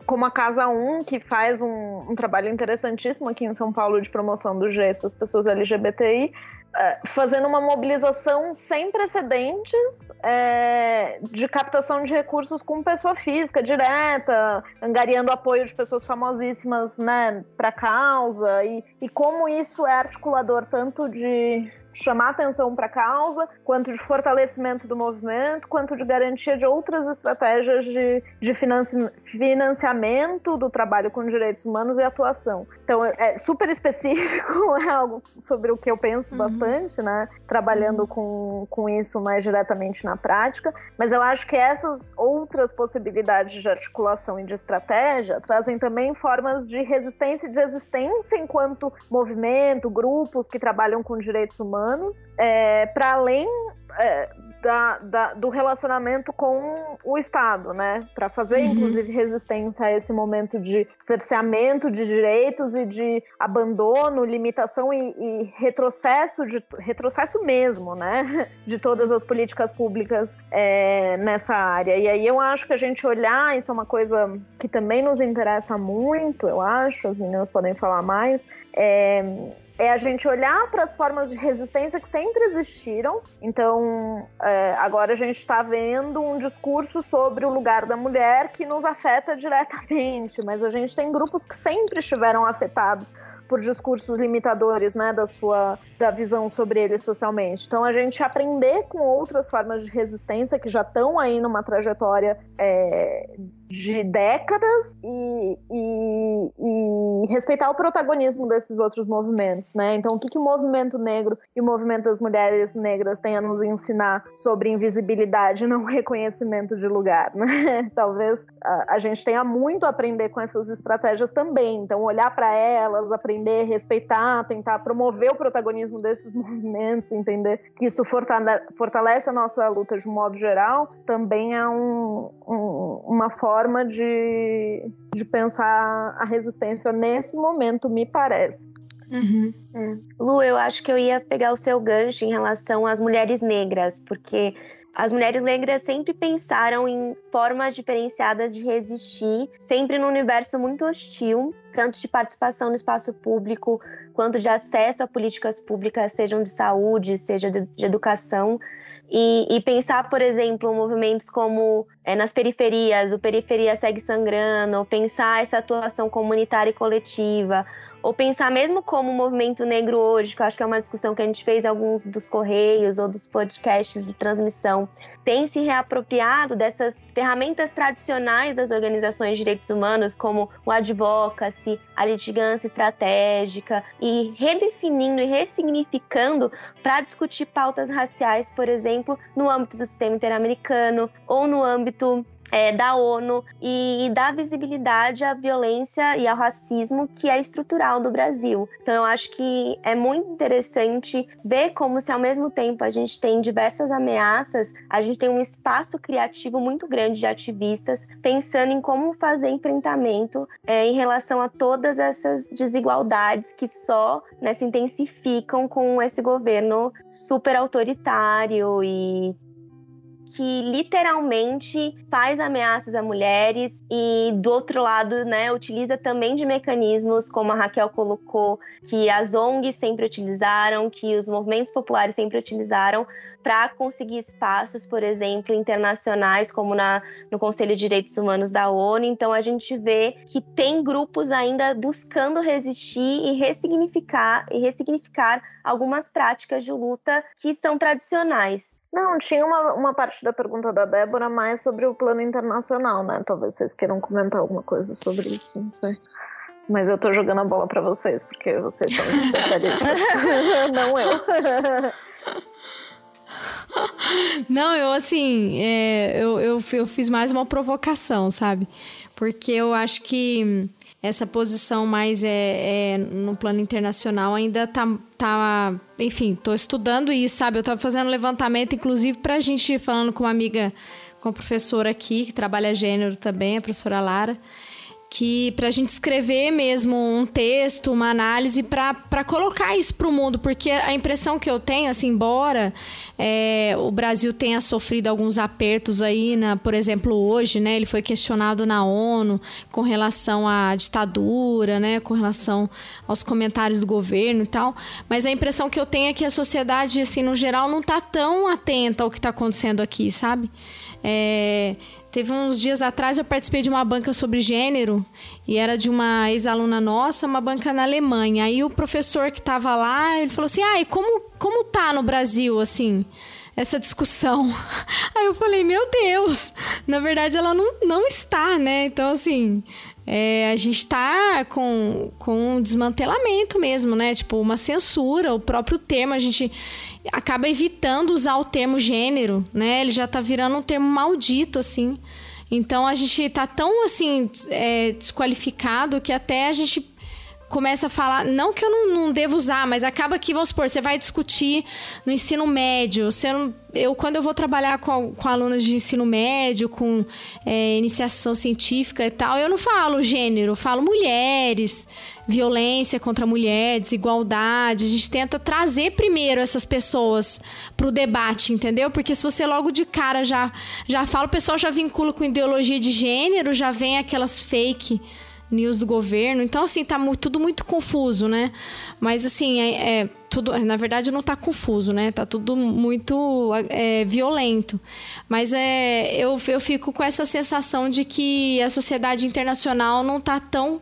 como a Casa 1, que faz um, um, trabalho interessantíssimo aqui em São Paulo de promoção dos direitos das pessoas LGBTI, fazendo uma mobilização sem precedentes é, de captação de recursos com pessoa física direta, angariando apoio de pessoas famosíssimas né, para a causa, e, e como isso é articulador tanto de chamar atenção para a causa, quanto de fortalecimento do movimento, quanto de garantia de outras estratégias de, de financi financiamento do trabalho com direitos humanos e atuação. Então, é super específico, é algo sobre o que eu penso uhum. bastante, né? Trabalhando uhum. com, com isso mais diretamente na prática, mas eu acho que essas outras possibilidades de articulação e de estratégia trazem também formas de resistência e de existência enquanto movimento, grupos que trabalham com direitos humanos humanos, é, para além é, da, da, do relacionamento com o Estado, né? Para fazer, uhum. inclusive, resistência a esse momento de cerceamento de direitos e de abandono, limitação e, e retrocesso, de, retrocesso mesmo, né? De todas as políticas públicas é, nessa área. E aí eu acho que a gente olhar, isso é uma coisa que também nos interessa muito, eu acho, as meninas podem falar mais, é, é a gente olhar para as formas de resistência que sempre existiram. Então, é, agora a gente está vendo um discurso sobre o lugar da mulher que nos afeta diretamente, mas a gente tem grupos que sempre estiveram afetados por discursos limitadores, né, da sua da visão sobre ele socialmente. Então a gente aprender com outras formas de resistência que já estão aí numa trajetória é, de décadas e, e, e, respeitar o protagonismo desses outros movimentos, né? Então, o que, que o movimento negro e o movimento das mulheres negras têm a nos ensinar sobre invisibilidade e não reconhecimento de lugar, né? Talvez a, a gente tenha muito a aprender com essas estratégias também. Então, olhar para elas, aprender, respeitar, tentar promover o protagonismo desses movimentos, entender que isso fortalece a nossa luta de um modo geral, também é um, um, uma forma forma de, de pensar a resistência nesse momento, me parece. Uhum. É. Lu, eu acho que eu ia pegar o seu gancho em relação às mulheres negras, porque as mulheres negras sempre pensaram em formas diferenciadas de resistir, sempre num universo muito hostil, tanto de participação no espaço público quanto de acesso a políticas públicas, sejam de saúde, seja de, de educação. E, e, pensar, por exemplo, movimentos como é, nas periferias, o Periferia Segue Sangrando, pensar essa atuação comunitária e coletiva, ou pensar mesmo como o movimento negro hoje, que eu acho que é uma discussão que a gente fez em alguns dos correios ou dos podcasts de transmissão, tem se reapropriado dessas ferramentas tradicionais das organizações de direitos humanos, como o advocacy, a litigância estratégica, e redefinindo e ressignificando para discutir pautas raciais, por exemplo, no âmbito do sistema interamericano ou no âmbito é, da ONU e, dar visibilidade à violência e ao racismo que é estrutural do Brasil. Então, eu acho que é muito interessante ver como, se ao mesmo tempo a gente tem diversas ameaças, a gente tem um espaço criativo muito grande de ativistas pensando em como fazer enfrentamento é, em relação a todas essas desigualdades que só né, se intensificam com esse governo super autoritário e que literalmente faz ameaças a mulheres e do outro lado, né, utiliza também de mecanismos como a Raquel colocou, que as ONGs sempre utilizaram, que os movimentos populares sempre utilizaram para conseguir espaços, por exemplo, internacionais, como na, no Conselho de Direitos Humanos da ONU. Então a gente vê que tem grupos ainda buscando resistir e ressignificar e ressignificar algumas práticas de luta que são tradicionais. Não, tinha uma, uma parte da pergunta da Débora mais sobre o plano internacional, né? Talvez vocês queiram comentar alguma coisa sobre isso, não sei. Mas eu tô jogando a bola para vocês, porque vocês são especialistas. não eu. Não, eu assim, é, eu, eu, eu fiz mais uma provocação, sabe? Porque eu acho que essa posição mais é, é, no plano internacional ainda tá, tá enfim, tô estudando isso, sabe? Eu tava fazendo levantamento, inclusive, pra gente falando com uma amiga, com a professora aqui, que trabalha gênero também, a professora Lara que para a gente escrever mesmo um texto, uma análise para colocar isso para o mundo, porque a impressão que eu tenho, assim, embora é, o Brasil tenha sofrido alguns apertos aí, na, por exemplo, hoje, né, ele foi questionado na ONU com relação à ditadura, né, com relação aos comentários do governo e tal, mas a impressão que eu tenho é que a sociedade, assim, no geral, não está tão atenta ao que está acontecendo aqui, sabe? É, Teve uns dias atrás eu participei de uma banca sobre gênero e era de uma ex-aluna nossa, uma banca na Alemanha. Aí o professor que estava lá, ele falou assim: "Ah, e como como tá no Brasil assim?" essa discussão. Aí eu falei, meu Deus, na verdade ela não, não está, né? Então, assim, é, a gente está com, com um desmantelamento mesmo, né? Tipo, uma censura, o próprio termo, a gente acaba evitando usar o termo gênero, né? Ele já está virando um termo maldito, assim. Então a gente está tão assim é, desqualificado que até a gente começa a falar, não que eu não, não devo usar, mas acaba que, vamos supor, você vai discutir no ensino médio, você não, eu, quando eu vou trabalhar com, com alunos de ensino médio, com é, iniciação científica e tal, eu não falo gênero, falo mulheres, violência contra a mulher, desigualdade. A gente tenta trazer primeiro essas pessoas para o debate, entendeu? Porque se você logo de cara já, já fala, o pessoal já vincula com ideologia de gênero, já vem aquelas fake news do governo. Então, assim, tá tudo muito confuso, né? Mas, assim, é, é tudo, na verdade, não tá confuso, né? Tá tudo muito é, violento. Mas é, eu, eu fico com essa sensação de que a sociedade internacional não tá tão,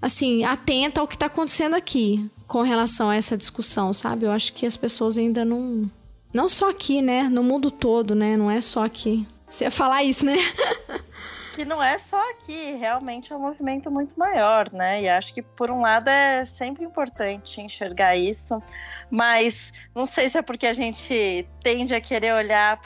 assim, atenta ao que tá acontecendo aqui com relação a essa discussão, sabe? Eu acho que as pessoas ainda não. Não só aqui, né? No mundo todo, né? Não é só aqui. Você ia falar isso, né? que não é só aqui, realmente é um movimento muito maior, né? E acho que por um lado é sempre importante enxergar isso, mas não sei se é porque a gente tende a querer olhar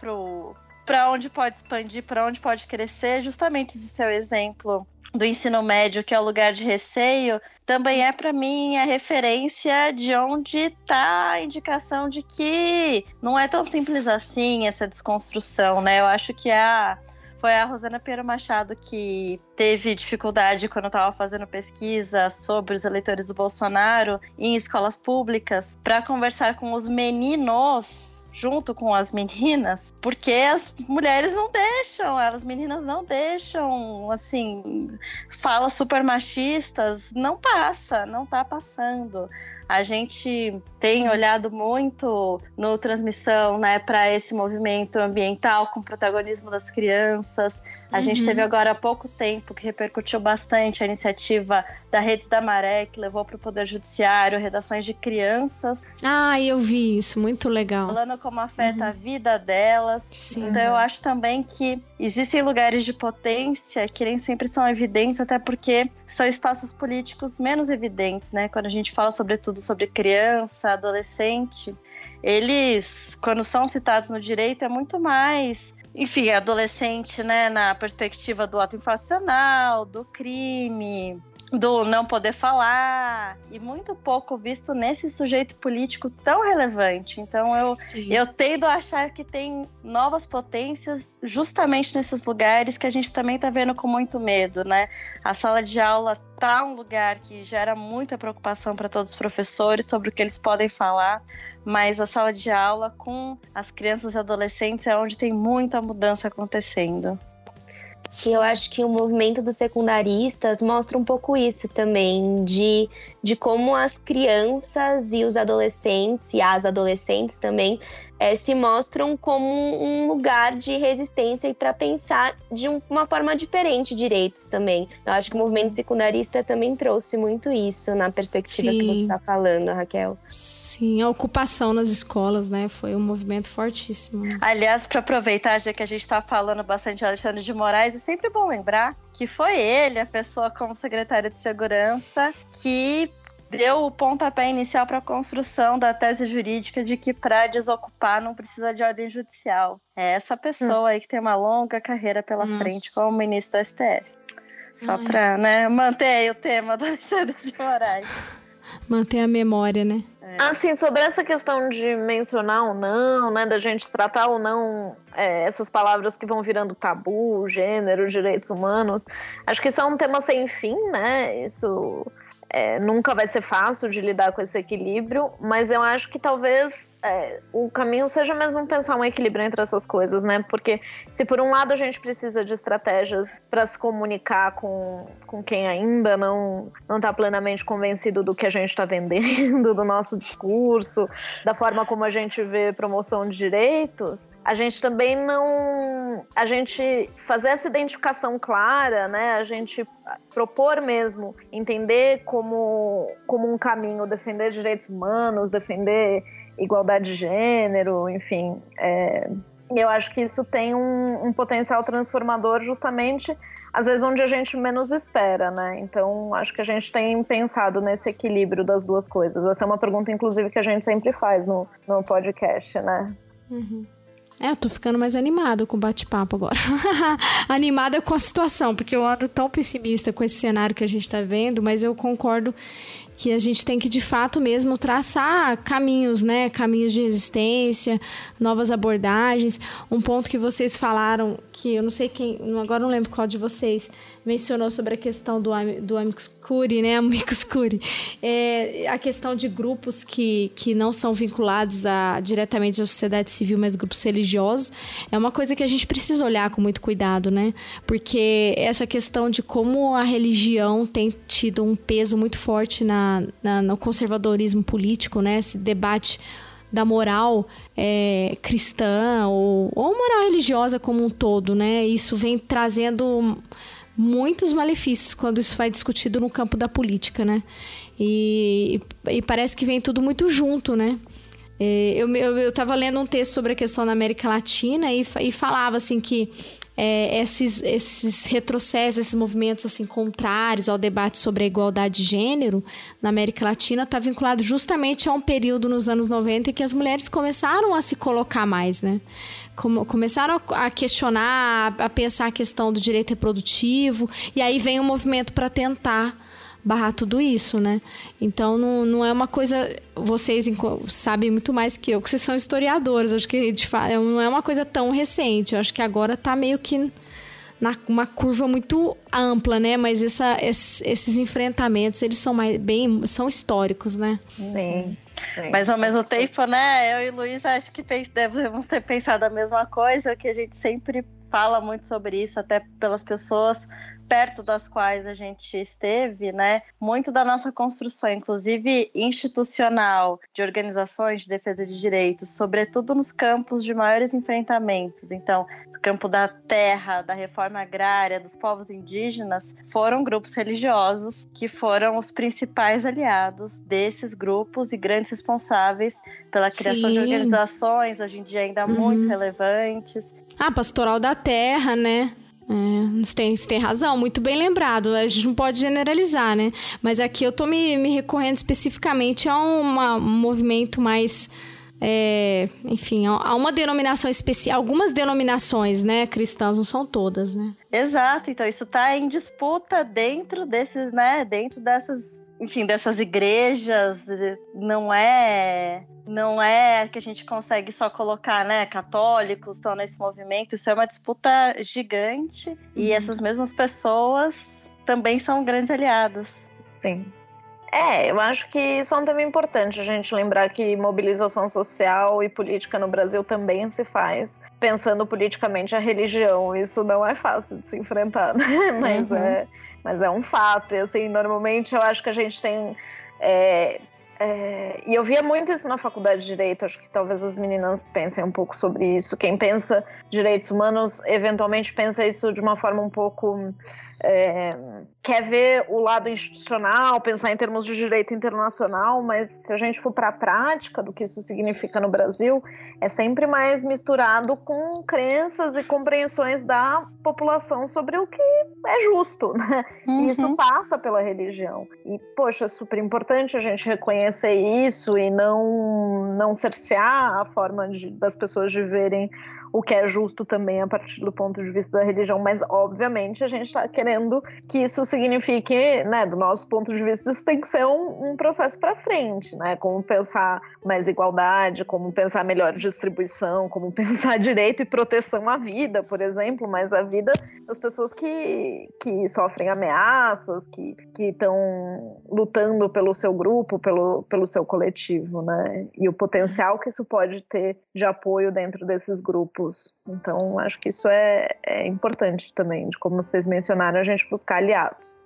para onde pode expandir, para onde pode crescer, justamente esse seu exemplo do ensino médio, que é o lugar de receio, também é para mim a referência de onde está a indicação de que não é tão simples assim essa desconstrução, né? Eu acho que a foi a Rosana Pinheiro Machado que teve dificuldade quando estava fazendo pesquisa sobre os eleitores do Bolsonaro em escolas públicas para conversar com os meninos junto com as meninas, porque as mulheres não deixam, as meninas não deixam, assim, falas super machistas, não passa, não tá passando. A gente tem olhado muito no transmissão, né, para esse movimento ambiental com o protagonismo das crianças. A uhum. gente teve agora há pouco tempo que repercutiu bastante a iniciativa da Rede da Maré, que levou para o Poder Judiciário redações de crianças. Ah, eu vi isso, muito legal. Falando como afeta uhum. a vida delas. Sim. Então eu acho também que existem lugares de potência que nem sempre são evidentes, até porque são espaços políticos menos evidentes, né? Quando a gente fala sobretudo sobre criança, adolescente, eles, quando são citados no direito, é muito mais, enfim, adolescente, né, na perspectiva do ato infracional, do crime, do não poder falar e muito pouco visto nesse sujeito político tão relevante. Então eu, eu tendo a achar que tem novas potências justamente nesses lugares que a gente também está vendo com muito medo, né? A sala de aula tá um lugar que gera muita preocupação para todos os professores sobre o que eles podem falar, mas a sala de aula com as crianças e adolescentes é onde tem muita mudança acontecendo. Eu acho que o movimento dos secundaristas mostra um pouco isso também, de, de como as crianças e os adolescentes, e as adolescentes também, é, se mostram como um lugar de resistência e para pensar de um, uma forma diferente direitos também. Eu acho que o movimento secundarista também trouxe muito isso na perspectiva Sim. que você está falando, Raquel. Sim, a ocupação nas escolas, né, foi um movimento fortíssimo. Aliás, para aproveitar, já que a gente está falando bastante de Alexandre de Moraes, é sempre bom lembrar que foi ele, a pessoa como secretária de segurança, que deu o pontapé inicial para a construção da tese jurídica de que para desocupar não precisa de ordem judicial. É essa pessoa hum. aí que tem uma longa carreira pela Nossa. frente como ministro do STF. Só para né, manter o tema do Alexandre de Moraes. Manter a memória, né? É. Assim, sobre essa questão de mencionar ou não, né, da gente tratar ou não é, essas palavras que vão virando tabu, gênero, direitos humanos, acho que isso é um tema sem fim, né? Isso é, nunca vai ser fácil de lidar com esse equilíbrio, mas eu acho que talvez é, o caminho seja mesmo pensar um equilíbrio entre essas coisas, né? Porque se por um lado a gente precisa de estratégias para se comunicar com, com quem ainda não não está plenamente convencido do que a gente está vendendo, do nosso discurso, da forma como a gente vê promoção de direitos, a gente também não a gente fazer essa identificação clara, né? A gente propor mesmo entender como como um caminho defender direitos humanos, defender igualdade de gênero, enfim. É, eu acho que isso tem um, um, potencial transformador justamente às vezes onde a gente menos espera, né? Então acho que a gente tem pensado nesse equilíbrio das duas coisas. Essa é uma pergunta, inclusive, que a gente sempre faz no, no podcast, né? Uhum. É, eu tô ficando mais animada com o bate-papo agora. animada com a situação, porque eu ando tão pessimista com esse cenário que a gente tá vendo, mas eu concordo que a gente tem que de fato mesmo traçar caminhos, né? Caminhos de resistência, novas abordagens. Um ponto que vocês falaram, que eu não sei quem, agora não lembro qual de vocês, mencionou sobre a questão do, do Amicus Curi, né? Amicus Curi. É, a questão de grupos que, que não são vinculados a, diretamente à sociedade civil, mas grupos religiosos, é uma coisa que a gente precisa olhar com muito cuidado, né? Porque essa questão de como a religião tem tido um peso muito forte na na, no conservadorismo político, né? Esse debate da moral é, cristã ou, ou moral religiosa como um todo, né? Isso vem trazendo muitos malefícios quando isso vai discutido no campo da política, né? E, e parece que vem tudo muito junto, né? É, eu, eu, eu tava lendo um texto sobre a questão da América Latina e, e falava assim que é, esses, esses retrocessos, esses movimentos assim contrários ao debate sobre a igualdade de gênero na América Latina está vinculado justamente a um período nos anos 90 em que as mulheres começaram a se colocar mais, né? Começaram a questionar, a pensar a questão do direito reprodutivo, e aí vem um movimento para tentar barrar tudo isso, né? Então não, não é uma coisa. Vocês sabem muito mais que eu, que vocês são historiadores. Acho que de fato não é uma coisa tão recente. Eu acho que agora está meio que na uma curva muito ampla, né? Mas essa, esses, esses enfrentamentos eles são mais bem são históricos, né? Sim. Sim. Mas ao mesmo tempo, né, eu e Luiz acho que devemos ter pensado a mesma coisa, que a gente sempre fala muito sobre isso, até pelas pessoas perto das quais a gente esteve, né? Muito da nossa construção, inclusive institucional, de organizações de defesa de direitos, sobretudo nos campos de maiores enfrentamentos. Então, no campo da terra, da reforma agrária, dos povos indígenas, foram grupos religiosos que foram os principais aliados desses grupos e grandes responsáveis pela criação Sim. de organizações, hoje em dia ainda uhum. muito relevantes. Ah, Pastoral da Terra, né? É, você, tem, você tem razão, muito bem lembrado. A gente não pode generalizar, né? Mas aqui eu tô me, me recorrendo especificamente a uma, um movimento mais. É, enfim, a uma denominação especial, algumas denominações, né, cristãs, não são todas, né? Exato, então isso está em disputa dentro desses, né, dentro dessas, enfim, dessas igrejas, não é não é que a gente consegue só colocar, né, católicos estão nesse movimento, isso é uma disputa gigante uhum. e essas mesmas pessoas também são grandes aliadas. Sim. É, eu acho que isso é um tema importante a gente lembrar que mobilização social e política no Brasil também se faz pensando politicamente a religião. Isso não é fácil de se enfrentar, né? Mas, uhum. é, mas é um fato. E assim, normalmente eu acho que a gente tem é, é, e eu via muito isso na faculdade de Direito, acho que talvez as meninas pensem um pouco sobre isso. Quem pensa direitos humanos, eventualmente pensa isso de uma forma um pouco é, quer ver o lado institucional, pensar em termos de direito internacional, mas se a gente for para a prática do que isso significa no Brasil, é sempre mais misturado com crenças e compreensões da população sobre o que é justo, né? Uhum. E isso passa pela religião. E, poxa, é super importante a gente reconhecer isso e não, não cercear a forma de, das pessoas de verem o que é justo também a partir do ponto de vista da religião, mas obviamente a gente está querendo que isso signifique, né, do nosso ponto de vista, isso tem que ser um, um processo para frente, né, como pensar mais igualdade, como pensar melhor distribuição, como pensar direito e proteção à vida, por exemplo, mas a vida das pessoas que, que sofrem ameaças, que estão lutando pelo seu grupo, pelo, pelo seu coletivo, né, e o potencial que isso pode ter de apoio dentro desses grupos grupos. Então, acho que isso é, é importante também, de como vocês mencionaram, a gente buscar aliados.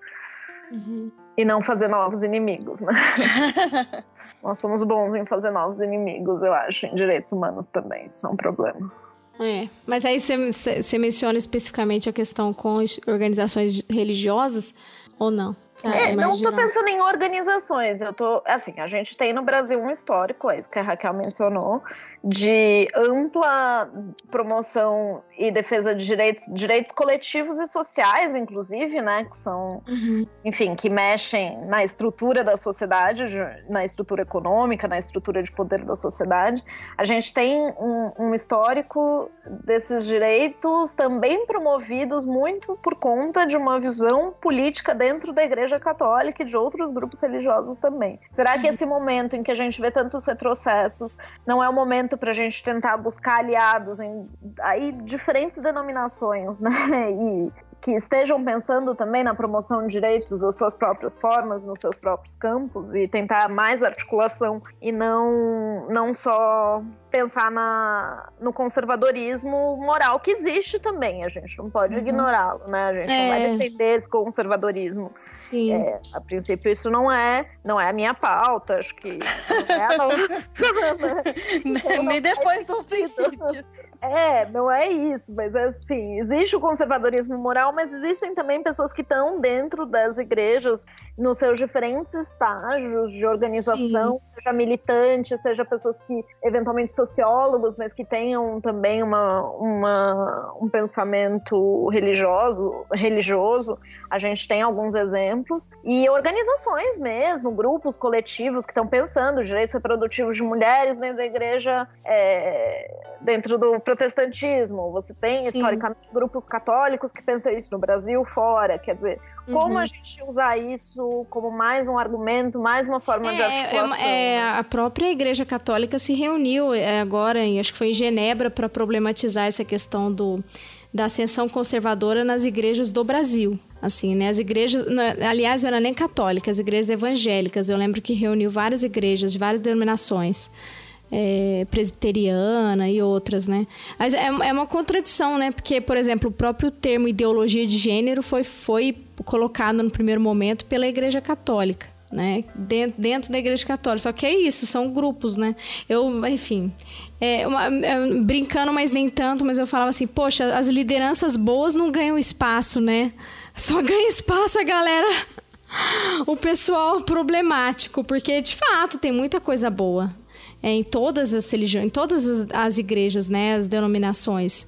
Uhum. E não fazer novos inimigos, né? Nós somos bons em fazer novos inimigos, eu acho, em direitos humanos também. Isso é um problema. É, mas aí você menciona especificamente a questão com organizações religiosas ou não? Ah, é, não estou pensando em organizações, eu tô assim, a gente tem no Brasil um histórico, é isso que a Raquel mencionou, de ampla promoção e defesa de direitos, direitos coletivos e sociais, inclusive, né, que são, uhum. enfim, que mexem na estrutura da sociedade, na estrutura econômica, na estrutura de poder da sociedade. A gente tem um, um histórico desses direitos também promovidos muito por conta de uma visão política dentro da Igreja Católica e de outros grupos religiosos também. Será que esse momento em que a gente vê tantos retrocessos não é o momento momento para a gente tentar buscar aliados em aí diferentes denominações, né? E que estejam pensando também na promoção de direitos das suas próprias formas, nos seus próprios campos e tentar mais articulação e não não só pensar na, no conservadorismo moral que existe também, a gente não pode uhum. ignorá-lo, né? A gente é. não vai é. defender esse conservadorismo. Sim. É, a princípio isso não é, não é a minha pauta, acho que não é a nossa. Nem depois do princípio. É, não é isso, mas assim, existe o conservadorismo moral, mas existem também pessoas que estão dentro das igrejas nos seus diferentes estágios de organização, Sim. seja militante, seja pessoas que eventualmente sociólogos, mas que tenham também uma, uma, um pensamento religioso, religioso. A gente tem alguns exemplos e organizações mesmo, grupos coletivos que estão pensando direitos reprodutivos de mulheres dentro da igreja, é, dentro do protestantismo. Você tem, Sim. historicamente, grupos católicos que pensam isso no Brasil, fora. Quer dizer, como uhum. a gente usar isso como mais um argumento, mais uma forma é, de articulação? É, é, a própria Igreja Católica se reuniu é, agora, em, acho que foi em Genebra, para problematizar essa questão do, da ascensão conservadora nas igrejas do Brasil. Assim, né? As igrejas, aliás, não era nem católicas, as igrejas evangélicas. Eu lembro que reuniu várias igrejas de várias denominações. É, presbiteriana e outras, né? Mas é, é, uma contradição, né? Porque, por exemplo, o próprio termo ideologia de gênero foi, foi colocado no primeiro momento pela Igreja Católica né? Dentro, dentro da igreja católica. Só que é isso, são grupos, né? Eu, enfim, é uma, é, brincando, mas nem tanto, mas eu falava assim, poxa, as lideranças boas não ganham espaço, né? Só ganha espaço a galera. o pessoal problemático, porque de fato tem muita coisa boa é, em todas as religiões, em todas as, as igrejas, né, as denominações.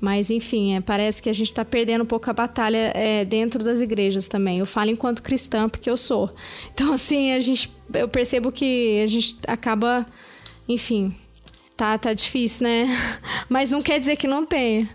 Mas, enfim, é, parece que a gente está perdendo um pouco a batalha é, dentro das igrejas também. Eu falo enquanto cristã, porque eu sou. Então, assim, a gente, eu percebo que a gente acaba, enfim, tá, tá difícil, né? Mas não quer dizer que não tenha.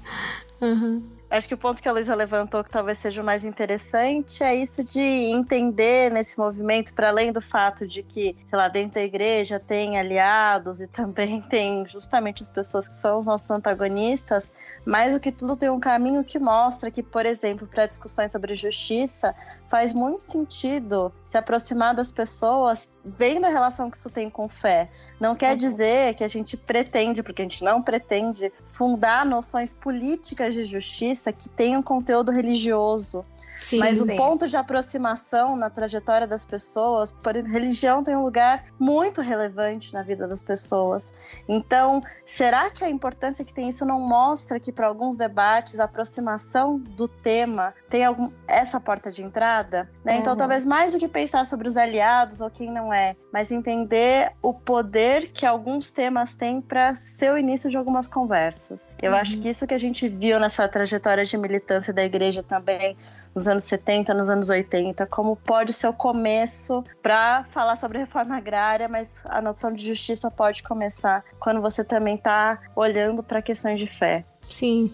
Uhum. Acho que o ponto que a Luísa levantou, que talvez seja o mais interessante, é isso de entender nesse movimento, para além do fato de que, sei lá, dentro da igreja tem aliados e também tem justamente as pessoas que são os nossos antagonistas, mais do que tudo tem um caminho que mostra que, por exemplo, para discussões sobre justiça, faz muito sentido se aproximar das pessoas vendo a relação que isso tem com fé. Não quer uhum. dizer que a gente pretende, porque a gente não pretende, fundar noções políticas de justiça que tenham conteúdo religioso. Sim, Mas sim. o ponto de aproximação na trajetória das pessoas, por religião tem um lugar muito relevante na vida das pessoas. Então, será que a importância que tem isso não mostra que para alguns debates a aproximação do tema tem algum, essa porta de entrada? Né? Então, uhum. Talvez mais do que pensar sobre os aliados ou quem não é, mas entender o poder que alguns temas têm para ser o início de algumas conversas. Eu uhum. acho que isso que a gente viu nessa trajetória de militância da igreja também nos anos 70, nos anos 80, como pode ser o começo para falar sobre reforma agrária, mas a noção de justiça pode começar quando você também está olhando para questões de fé. Sim.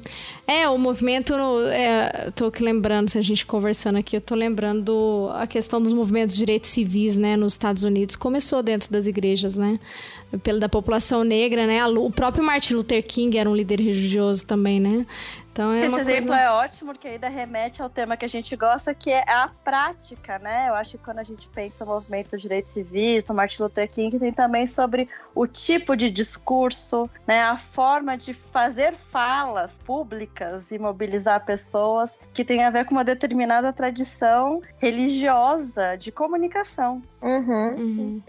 É, o movimento, no, é, tô aqui lembrando, se a gente conversando aqui, eu tô lembrando a questão dos movimentos de direitos civis, né, nos Estados Unidos, começou dentro das igrejas, né, pela da população negra, né, o próprio Martin Luther King era um líder religioso também, né, então é Esse exemplo coisa... é ótimo, porque ainda remete ao tema que a gente gosta, que é a prática, né? Eu acho que quando a gente pensa no movimento dos direitos civis, no Martin Luther King, tem também sobre o tipo de discurso, né? A forma de fazer falas públicas e mobilizar pessoas que tem a ver com uma determinada tradição religiosa de comunicação. Uhum. Uhum.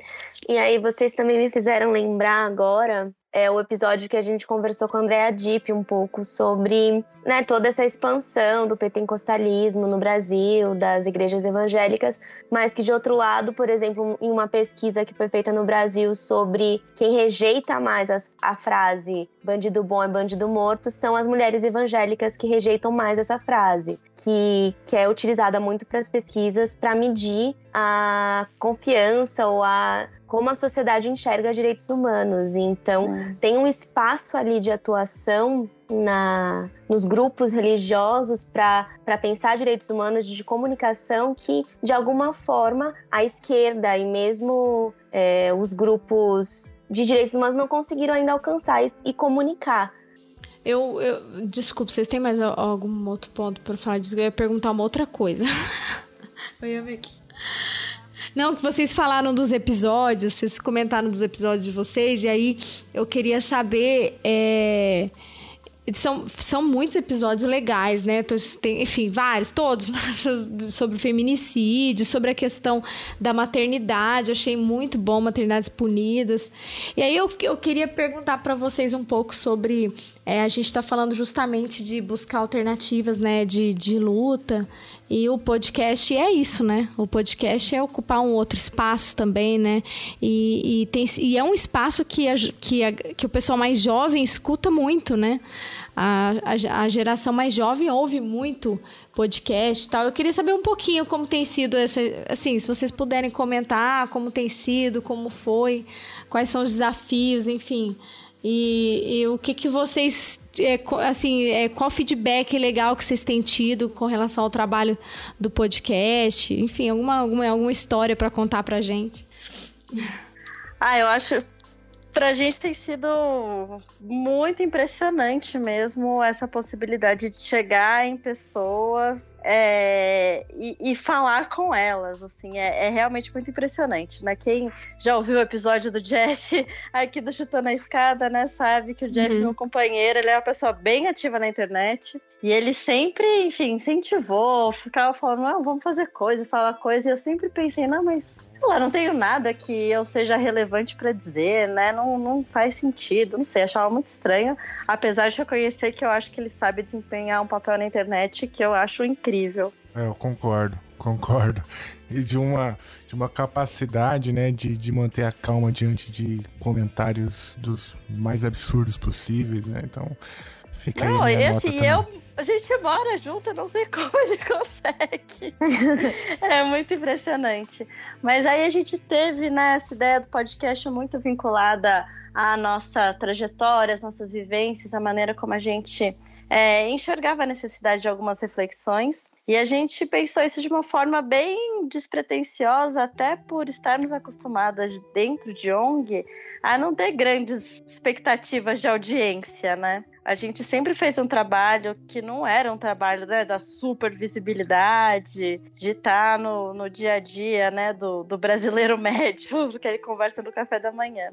E aí vocês também me fizeram lembrar agora é o episódio que a gente conversou com a Andrea Dipp um pouco sobre né, toda essa expansão do pentecostalismo no Brasil, das igrejas evangélicas, mas que de outro lado, por exemplo, em uma pesquisa que foi feita no Brasil sobre quem rejeita mais a frase bandido bom é bandido morto, são as mulheres evangélicas que rejeitam mais essa frase. Que, que é utilizada muito para as pesquisas para medir a confiança ou a como a sociedade enxerga direitos humanos. Então, é. tem um espaço ali de atuação na, nos grupos religiosos para pensar direitos humanos de comunicação que, de alguma forma, a esquerda e mesmo é, os grupos de direitos humanos não conseguiram ainda alcançar e, e comunicar. Eu, eu, desculpa, vocês têm mais algum outro ponto para falar disso? Eu ia perguntar uma outra coisa. eu ia ver aqui. Não, que vocês falaram dos episódios, vocês comentaram dos episódios de vocês, e aí eu queria saber. É, são, são muitos episódios legais, né? Tem, enfim, vários, todos, sobre feminicídio, sobre a questão da maternidade. Eu achei muito bom Maternidades Punidas. E aí eu, eu queria perguntar para vocês um pouco sobre. É, a gente está falando justamente de buscar alternativas, né? De, de luta. E o podcast é isso, né? O podcast é ocupar um outro espaço também, né? E, e, tem, e é um espaço que, a, que, a, que o pessoal mais jovem escuta muito, né? A, a, a, geração mais jovem ouve muito podcast e tal. Eu queria saber um pouquinho como tem sido essa. Assim, se vocês puderem comentar como tem sido, como foi, quais são os desafios, enfim. E, e o que, que vocês. É, assim, é, qual feedback legal que vocês têm tido com relação ao trabalho do podcast? Enfim, alguma, alguma, alguma história para contar pra gente? Ah, eu acho Pra gente tem sido muito impressionante mesmo essa possibilidade de chegar em pessoas é, e, e, falar com elas, assim, é, é, realmente muito impressionante, né? Quem já ouviu o episódio do Jeff aqui do Chutando a Escada, né, sabe que o Jeff, uhum. meu companheiro, ele é uma pessoa bem ativa na internet e ele sempre, enfim, incentivou, ficava falando, não, vamos fazer coisa, falar coisa. E eu sempre pensei, não, mas sei lá, não tenho nada que eu seja relevante para dizer, né? Não, não faz sentido, não sei, achava muito estranho. Apesar de reconhecer que eu acho que ele sabe desempenhar um papel na internet que eu acho incrível. É, eu concordo, concordo. E de uma, de uma capacidade, né, de, de manter a calma diante de comentários dos mais absurdos possíveis, né? Então, fica não, aí. Não, esse eu a gente mora junto, eu não sei como ele consegue. é muito impressionante. Mas aí a gente teve né, essa ideia do podcast muito vinculada à nossa trajetória, às nossas vivências, a maneira como a gente é, enxergava a necessidade de algumas reflexões. E a gente pensou isso de uma forma bem despretensiosa, até por estarmos acostumadas dentro de ONG a não ter grandes expectativas de audiência, né? A gente sempre fez um trabalho que não era um trabalho né, da super visibilidade, de estar no, no dia a dia né, do, do brasileiro médio, que ele conversa no café da manhã.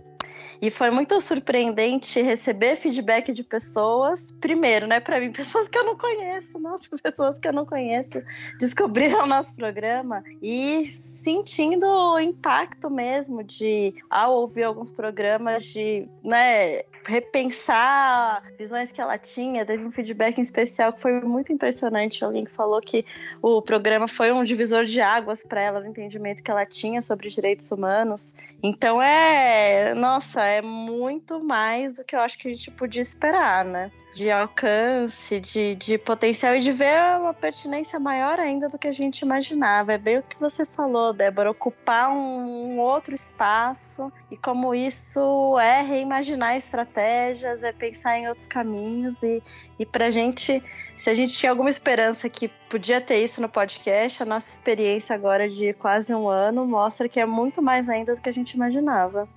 E foi muito surpreendente receber feedback de pessoas, primeiro, né, para mim, pessoas que eu não conheço, nossa, pessoas que eu não conheço, descobriram o nosso programa e sentindo o impacto mesmo de, ao ouvir alguns programas, de né, repensar visões que ela tinha. Teve um feedback em especial que foi muito impressionante. Alguém que falou que o programa foi um divisor de águas para ela no entendimento que ela tinha sobre direitos humanos. Então é, nossa, é muito mais do que eu acho que a gente podia esperar, né? De alcance, de, de potencial e de ver uma pertinência maior ainda do que a gente imaginava. É bem o que você falou, Débora, ocupar um, um outro espaço e como isso é reimaginar estratégias, é pensar em outros caminhos e, e pra gente, se a gente tinha alguma esperança que podia ter isso no podcast, a nossa experiência agora de quase um ano mostra que é muito mais ainda do que a gente imaginava.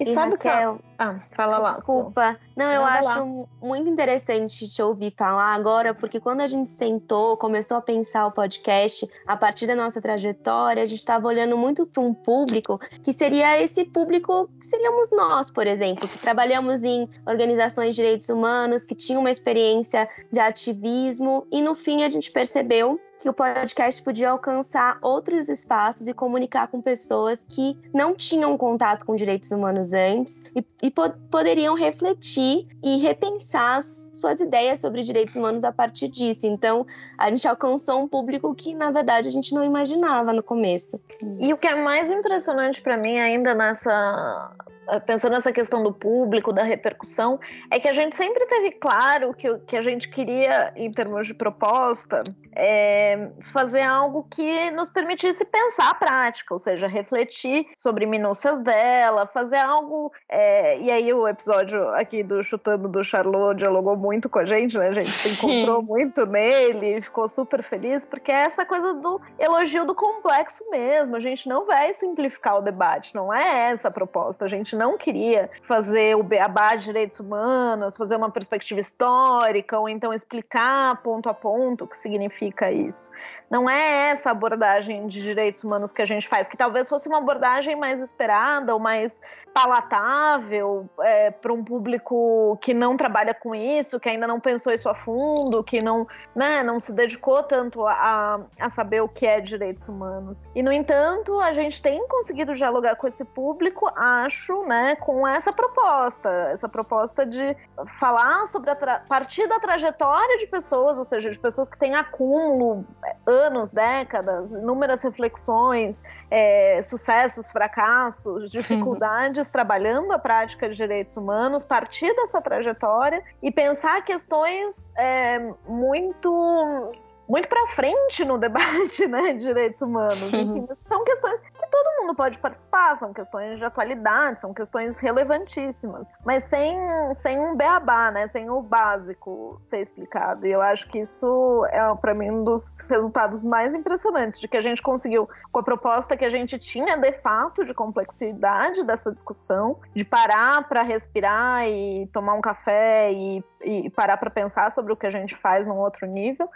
E, e sabe Raquel, que ah, fala lá. Desculpa. Não, eu acho lá. muito interessante te ouvir falar agora, porque quando a gente sentou, começou a pensar o podcast, a partir da nossa trajetória, a gente estava olhando muito para um público que seria esse público que seríamos nós, por exemplo, que trabalhamos em organizações de direitos humanos, que tinham uma experiência de ativismo, e no fim a gente percebeu que o podcast podia alcançar outros espaços e comunicar com pessoas que não tinham contato com direitos humanos antes e, e po poderiam refletir e repensar suas ideias sobre direitos humanos a partir disso. Então, a gente alcançou um público que, na verdade, a gente não imaginava no começo. E o que é mais impressionante para mim ainda nessa pensando nessa questão do público, da repercussão, é que a gente sempre teve claro que o que a gente queria, em termos de proposta, é fazer algo que nos permitisse pensar a prática, ou seja, refletir sobre minúcias dela, fazer algo. É, e aí, o episódio aqui do Chutando do Charlot dialogou muito com a gente, né? A gente se encontrou muito nele, ficou super feliz, porque é essa coisa do elogio do complexo mesmo. A gente não vai simplificar o debate, não é essa a proposta. A gente não queria fazer o beabá de direitos humanos, fazer uma perspectiva histórica, ou então explicar ponto a ponto o que significa isso. Não é essa abordagem de direitos humanos que a gente faz, que talvez fosse uma abordagem mais esperada ou mais palatável é, para um público que não trabalha com isso, que ainda não pensou isso a fundo, que não, né, não se dedicou tanto a, a saber o que é direitos humanos. E, no entanto, a gente tem conseguido dialogar com esse público, acho, né, com essa proposta, essa proposta de falar sobre a partir da trajetória de pessoas, ou seja, de pessoas que têm acúmulo, é, anos, décadas, inúmeras reflexões, é, sucessos, fracassos, dificuldades, trabalhando a prática de direitos humanos, partir dessa trajetória e pensar questões é, muito muito para frente no debate né, de direitos humanos. Enfim, são questões que todo mundo pode participar, são questões de atualidade, são questões relevantíssimas, mas sem, sem um beabá, né? Sem o básico ser explicado. E eu acho que isso é, para mim, um dos resultados mais impressionantes de que a gente conseguiu, com a proposta que a gente tinha de fato de complexidade dessa discussão, de parar para respirar e tomar um café e, e parar para pensar sobre o que a gente faz num outro nível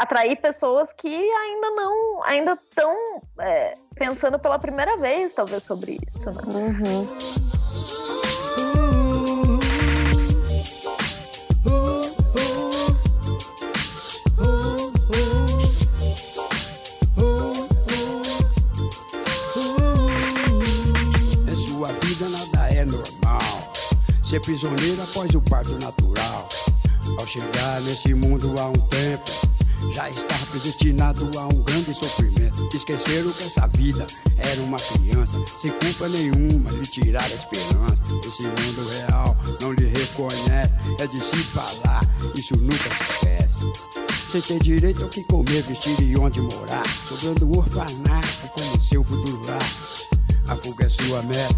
atrair pessoas que ainda não, ainda estão é, pensando pela primeira vez, talvez, sobre isso, né? Uhum. Ser prisioneiro após o parto natural. Ao chegar nesse mundo há um tempo, já estava predestinado a um grande sofrimento. Esqueceram que essa vida era uma criança, sem culpa nenhuma, lhe tirar a esperança. Esse mundo real não lhe reconhece, é de se falar, isso nunca se esquece. Sem ter direito ao que comer, vestir e onde morar, sobrando orfanato como seu futuro lar. A fuga é sua meta,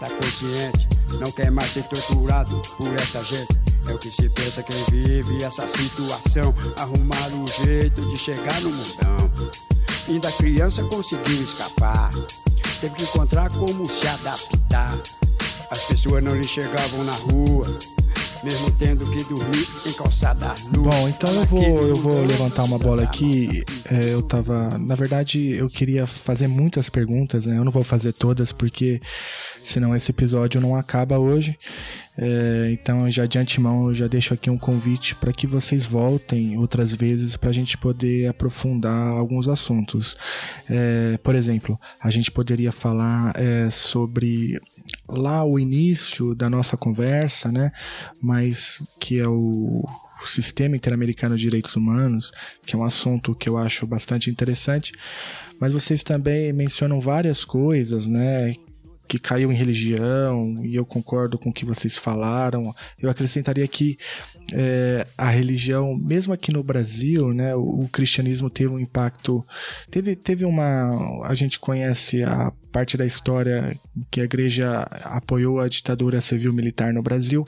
tá consciente, não quer mais ser torturado por essa gente. É o que se pensa quem vive essa situação. Arrumar um jeito de chegar no mundão. Ainda criança conseguiu escapar. Teve que encontrar como se adaptar. As pessoas não lhe chegavam na rua mesmo tendo que dormir em calçada nua. Bom, então eu vou, eu vou levantar uma bola aqui. É, eu tava. Na verdade, eu queria fazer muitas perguntas, né? Eu não vou fazer todas, porque senão esse episódio não acaba hoje. É, então, já de antemão, eu já deixo aqui um convite para que vocês voltem outras vezes para a gente poder aprofundar alguns assuntos. É, por exemplo, a gente poderia falar é, sobre lá o início da nossa conversa, né? Mas que é o Sistema Interamericano de Direitos Humanos, que é um assunto que eu acho bastante interessante. Mas vocês também mencionam várias coisas, né? Que caiu em religião, e eu concordo com o que vocês falaram. Eu acrescentaria que é, a religião, mesmo aqui no Brasil, né, o, o, cristianismo teve um impacto. Teve, teve uma. A gente conhece a parte da história que a igreja apoiou a ditadura civil-militar no Brasil,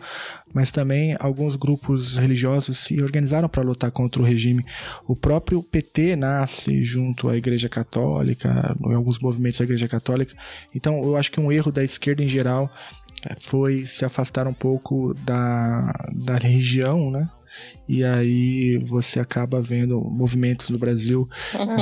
mas também alguns grupos religiosos se organizaram para lutar contra o regime. O próprio PT nasce junto à Igreja Católica, em alguns movimentos da Igreja Católica. Então, eu acho que um erro da esquerda em geral foi se afastar um pouco da, da religião, né? E aí você acaba vendo movimentos no Brasil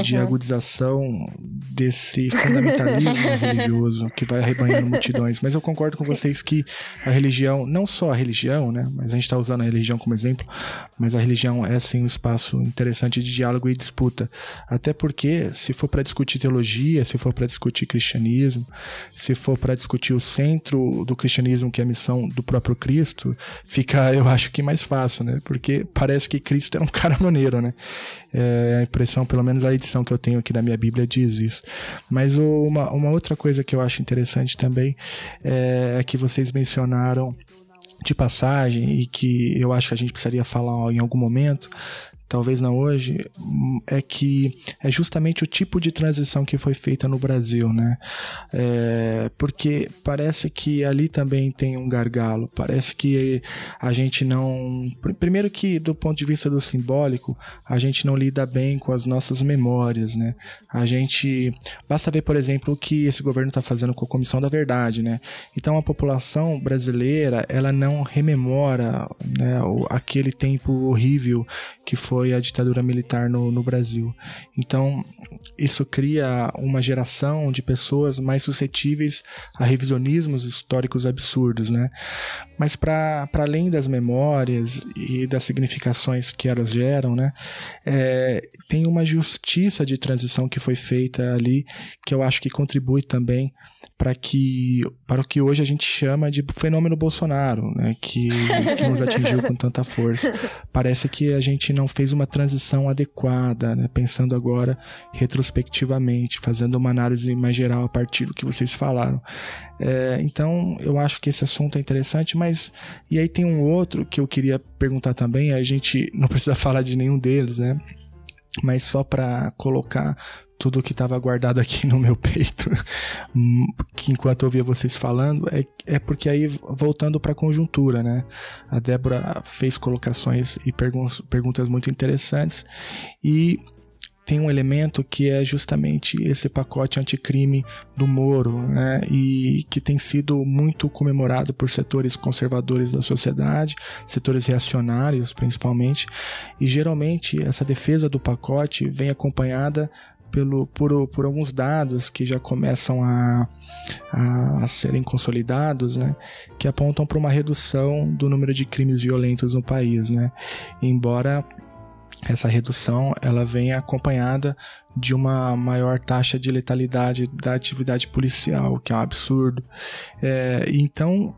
de agudização desse fundamentalismo religioso que vai arrebanhando multidões. Mas eu concordo com vocês que a religião, não só a religião, né, mas a gente está usando a religião como exemplo, mas a religião é sim um espaço interessante de diálogo e disputa. Até porque, se for para discutir teologia, se for para discutir cristianismo, se for para discutir o centro do cristianismo, que é a missão do próprio Cristo, fica, eu acho que mais fácil, né? Porque parece que Cristo era um cara maneiro, né? É, a impressão, pelo menos a edição que eu tenho aqui da minha Bíblia diz isso. Mas uma, uma outra coisa que eu acho interessante também é, é que vocês mencionaram de passagem e que eu acho que a gente precisaria falar em algum momento talvez não hoje, é que é justamente o tipo de transição que foi feita no Brasil, né? É, porque parece que ali também tem um gargalo, parece que a gente não. Primeiro, que do ponto de vista do simbólico, a gente não lida bem com as nossas memórias, né? A gente. Basta ver, por exemplo, o que esse governo está fazendo com a Comissão da Verdade, né? Então a população brasileira, ela não rememora né, aquele tempo horrível que foi foi a ditadura militar no, no Brasil. Então, isso cria uma geração de pessoas mais suscetíveis a revisionismos históricos absurdos, né? Mas para além das memórias e das significações que elas geram, né? É, tem uma justiça de transição que foi feita ali que eu acho que contribui também para que para o que hoje a gente chama de fenômeno Bolsonaro, né, que, que nos atingiu com tanta força. Parece que a gente não fez uma transição adequada, né, pensando agora retrospectivamente, fazendo uma análise mais geral a partir do que vocês falaram. É, então, eu acho que esse assunto é interessante, mas e aí tem um outro que eu queria perguntar também. A gente não precisa falar de nenhum deles, né? mas só para colocar tudo que estava guardado aqui no meu peito, que enquanto eu ouvia vocês falando, é, é porque aí, voltando para a conjuntura, né? A Débora fez colocações e pergun perguntas muito interessantes e tem um elemento que é justamente esse pacote anticrime do Moro, né? E que tem sido muito comemorado por setores conservadores da sociedade, setores reacionários principalmente, e geralmente essa defesa do pacote vem acompanhada pelo, por, por alguns dados que já começam a, a, serem consolidados, né, que apontam para uma redução do número de crimes violentos no país, né, embora essa redução ela vem acompanhada de uma maior taxa de letalidade da atividade policial, que é um absurdo. É, então,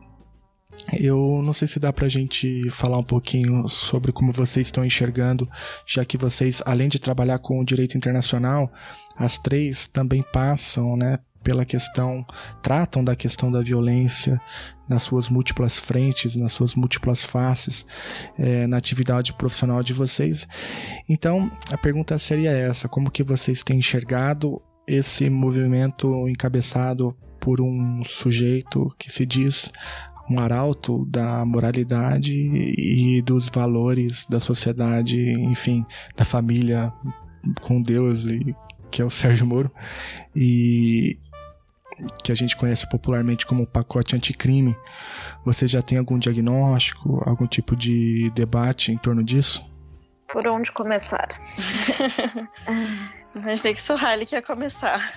eu não sei se dá para a gente falar um pouquinho sobre como vocês estão enxergando, já que vocês, além de trabalhar com o direito internacional, as três também passam, né, pela questão, tratam da questão da violência nas suas múltiplas frentes, nas suas múltiplas faces, é, na atividade profissional de vocês. Então, a pergunta seria essa: como que vocês têm enxergado esse movimento encabeçado por um sujeito que se diz um arauto da moralidade e dos valores da sociedade, enfim, da família com Deus e que é o Sérgio Moro e que a gente conhece popularmente como pacote anticrime. Você já tem algum diagnóstico, algum tipo de debate em torno disso? Por onde começar? Imaginei que Suhali quer começar.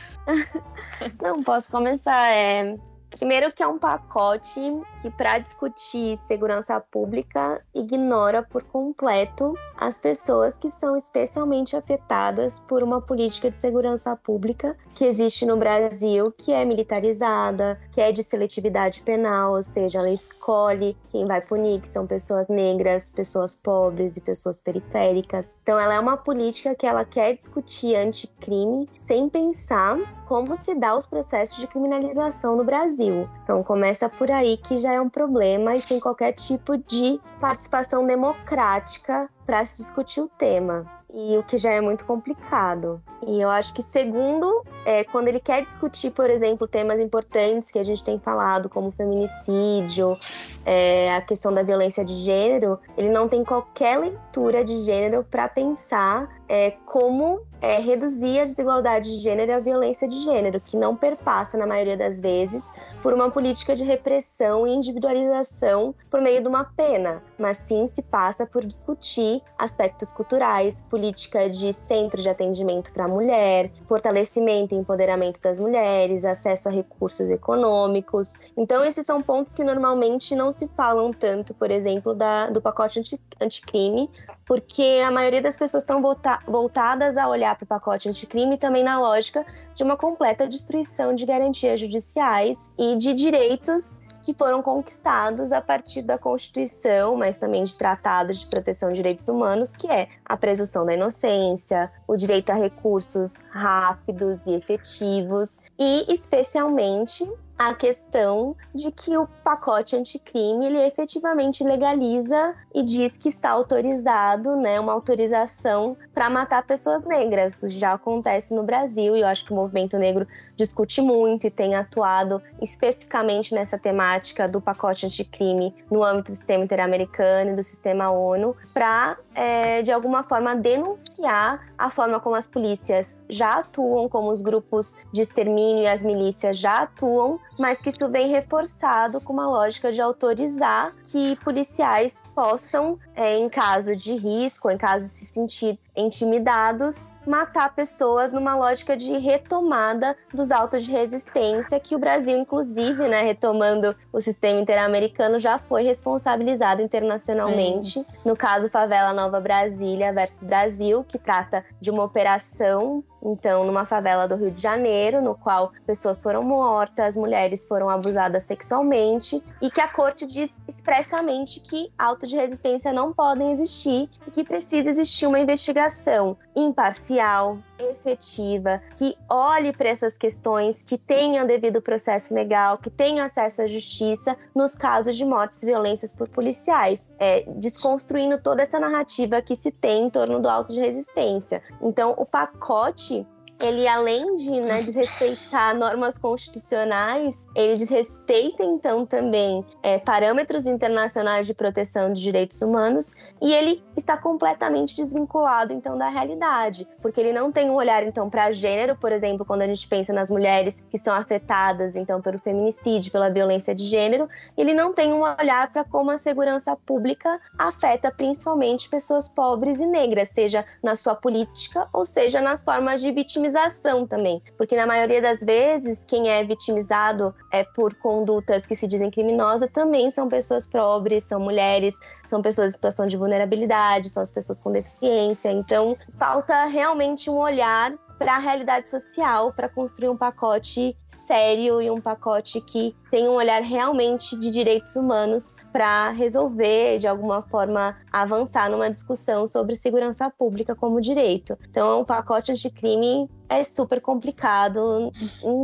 Não, posso começar. É, Primeiro que é um pacote que para discutir segurança pública ignora por completo as pessoas que são especialmente afetadas por uma política de segurança pública que existe no Brasil, que é militarizada, que é de seletividade penal, ou seja, ela escolhe quem vai punir, que são pessoas negras, pessoas pobres e pessoas periféricas. Então ela é uma política que ela quer discutir anticrime sem pensar como se dá os processos de criminalização no Brasil. Então começa por aí que já é um problema e sem qualquer tipo de participação democrática para se discutir o tema e o que já é muito complicado. E eu acho que segundo, é, quando ele quer discutir, por exemplo, temas importantes que a gente tem falado, como feminicídio, é, a questão da violência de gênero, ele não tem qualquer leitura de gênero para pensar é, como é, reduzir a desigualdade de gênero e a violência de gênero, que não perpassa, na maioria das vezes, por uma política de repressão e individualização por meio de uma pena, mas sim se passa por discutir aspectos culturais, política de centro de atendimento para a mulher, fortalecimento e empoderamento das mulheres, acesso a recursos econômicos. Então, esses são pontos que normalmente não se falam tanto, por exemplo, da, do pacote anti, anticrime, porque a maioria das pessoas estão volta, voltadas a olhar para o pacote anticrime também na lógica de uma completa destruição de garantias judiciais e de direitos que foram conquistados a partir da Constituição, mas também de tratados de proteção de direitos humanos, que é a presunção da inocência, o direito a recursos rápidos e efetivos e, especialmente, a questão de que o pacote anticrime ele efetivamente legaliza e diz que está autorizado, né, uma autorização para matar pessoas negras. Já acontece no Brasil e eu acho que o movimento negro discute muito e tem atuado especificamente nessa temática do pacote anticrime no âmbito do sistema interamericano e do sistema ONU para é, de alguma forma denunciar a forma como as polícias já atuam, como os grupos de extermínio e as milícias já atuam mas que isso vem reforçado com uma lógica de autorizar que policiais possam, é, em caso de risco, em caso de se sentir intimidados, matar pessoas numa lógica de retomada dos autos de resistência, que o Brasil, inclusive, né, retomando o sistema interamericano, já foi responsabilizado internacionalmente. No caso Favela Nova Brasília versus Brasil, que trata de uma operação então, numa favela do Rio de Janeiro, no qual pessoas foram mortas, mulheres foram abusadas sexualmente, e que a corte diz expressamente que autos de resistência não podem existir e que precisa existir uma investigação investigação imparcial, efetiva, que olhe para essas questões, que tenha devido processo legal, que tenha acesso à justiça nos casos de mortes e violências por policiais, é, desconstruindo toda essa narrativa que se tem em torno do auto de resistência. Então, o pacote ele além de né, desrespeitar normas constitucionais, ele desrespeita então também é, parâmetros internacionais de proteção de direitos humanos e ele está completamente desvinculado então da realidade, porque ele não tem um olhar então para gênero, por exemplo, quando a gente pensa nas mulheres que são afetadas então pelo feminicídio, pela violência de gênero, ele não tem um olhar para como a segurança pública afeta principalmente pessoas pobres e negras, seja na sua política ou seja nas formas de vitimização vitimização também, porque na maioria das vezes quem é vitimizado é por condutas que se dizem criminosas também são pessoas pobres, são mulheres, são pessoas em situação de vulnerabilidade, são as pessoas com deficiência. Então, falta realmente um olhar para a realidade social, para construir um pacote sério e um pacote que tem um olhar realmente de direitos humanos para resolver, de alguma forma, avançar numa discussão sobre segurança pública como direito. Então, o pacote anticrime é super complicado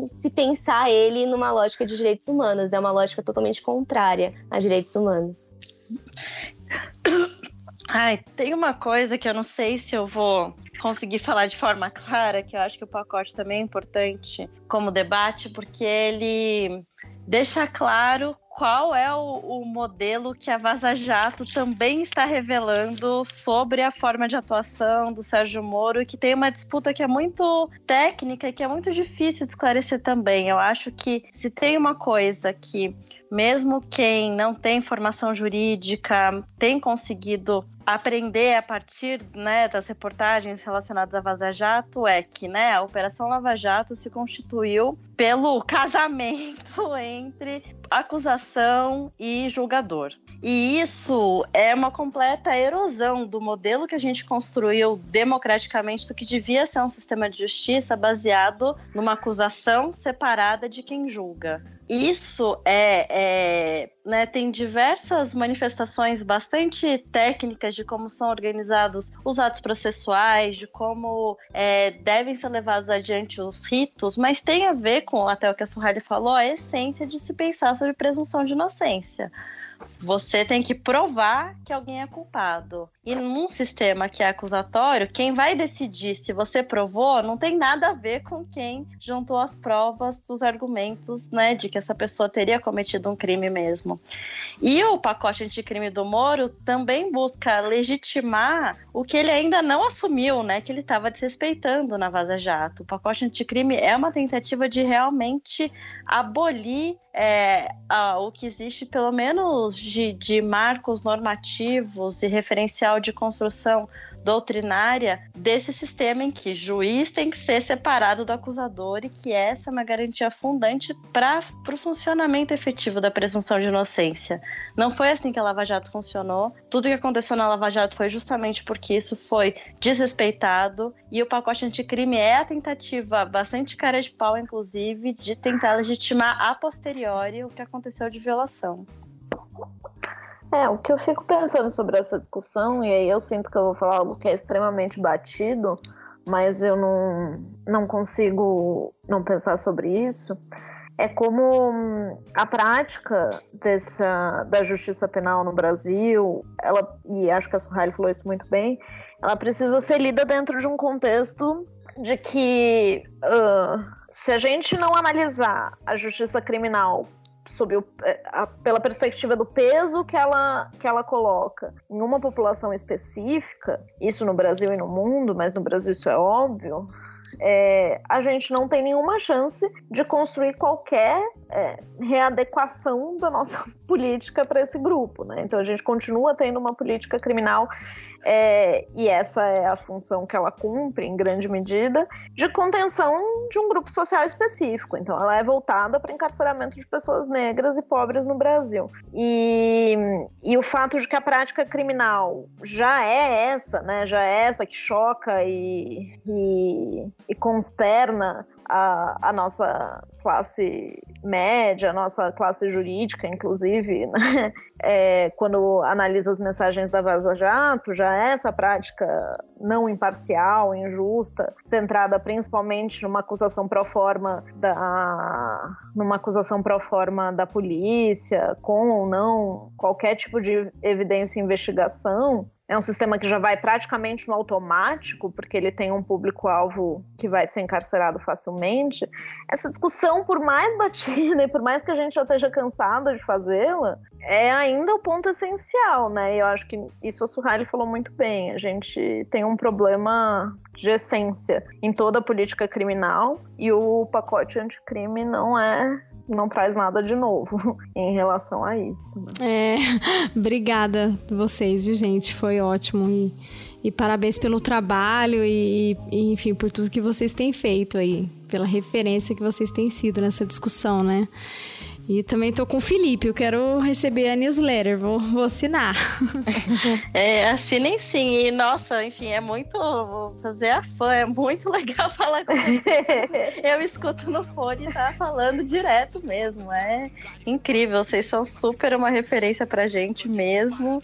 se pensar ele numa lógica de direitos humanos. É uma lógica totalmente contrária a direitos humanos. Ai, tem uma coisa que eu não sei se eu vou conseguir falar de forma clara, que eu acho que o pacote também é importante como debate, porque ele deixa claro qual é o, o, modelo que a Vaza Jato também está revelando sobre a forma de atuação do Sérgio Moro, que tem uma disputa que é muito técnica e que é muito difícil de esclarecer também. Eu acho que se tem uma coisa que mesmo quem não tem formação jurídica tem conseguido aprender a partir né, das reportagens relacionadas a Vaza Jato é que né, a Operação Lava Jato se constituiu pelo casamento entre acusação e julgador. E isso é uma completa erosão do modelo que a gente construiu democraticamente do que devia ser um sistema de justiça baseado numa acusação separada de quem julga. Isso é, é né, tem diversas manifestações bastante técnicas de como são organizados os atos processuais, de como é, devem ser levados adiante os ritos, mas tem a ver com, até o que a Suhaili falou, a essência de se pensar sobre presunção de inocência. Você tem que provar que alguém é culpado. E num sistema que é acusatório, quem vai decidir se você provou não tem nada a ver com quem juntou as provas dos argumentos, né, de que essa pessoa teria cometido um crime mesmo. E o pacote anticrime do Moro também busca legitimar o que ele ainda não assumiu, né, que ele estava desrespeitando na Vaza Jato. O pacote anticrime é uma tentativa de realmente abolir é, o que existe, pelo menos de, de marcos normativos e referencial de construção doutrinária desse sistema em que juiz tem que ser separado do acusador e que essa é uma garantia fundante para o funcionamento efetivo da presunção de inocência. Não foi assim que a Lava Jato funcionou. Tudo que aconteceu na Lava Jato foi justamente porque isso foi desrespeitado e o pacote anticrime é a tentativa bastante cara de pau, inclusive, de tentar legitimar a posteriori o que aconteceu de violação. É, o que eu fico pensando sobre essa discussão, e aí eu sinto que eu vou falar algo que é extremamente batido, mas eu não, não consigo não pensar sobre isso, é como a prática dessa, da justiça penal no Brasil, ela, e acho que a Suhaili falou isso muito bem, ela precisa ser lida dentro de um contexto de que uh, se a gente não analisar a justiça criminal sob o, é, a, pela perspectiva do peso que ela, que ela coloca em uma população específica, isso no Brasil e no mundo, mas no Brasil isso é óbvio, é, a gente não tem nenhuma chance de construir qualquer é, readequação da nossa política para esse grupo. Né? Então a gente continua tendo uma política criminal é, e essa é a função que ela cumpre, em grande medida, de contenção de um grupo social específico. Então, ela é voltada para encarceramento de pessoas negras e pobres no Brasil. E, e o fato de que a prática criminal já é essa, né, já é essa que choca e, e, e consterna a, a nossa classe média, a nossa classe jurídica, inclusive, né? é, quando analisa as mensagens da Vaza Jato, já é essa prática não imparcial, injusta, centrada principalmente numa acusação pro forma da numa acusação pro forma da polícia, com ou não qualquer tipo de evidência e investigação, é um sistema que já vai praticamente no automático, porque ele tem um público-alvo que vai ser encarcerado facilmente. Essa discussão, por mais batida e por mais que a gente já esteja cansada de fazê-la, é ainda o ponto essencial, né? E eu acho que isso a Suhaili falou muito bem. A gente tem um problema de essência em toda a política criminal e o pacote anticrime não é não traz nada de novo em relação a isso. Né? É, obrigada vocês, gente, foi ótimo e, e parabéns pelo trabalho e, e, enfim, por tudo que vocês têm feito aí, pela referência que vocês têm sido nessa discussão, né? E também tô com o Felipe, eu quero receber a newsletter, vou, vou assinar. É, assinem sim. E, nossa, enfim, é muito. Vou fazer a fã, é muito legal falar com você. Eu escuto no fone e tá falando direto mesmo. É incrível, vocês são super uma referência pra gente mesmo.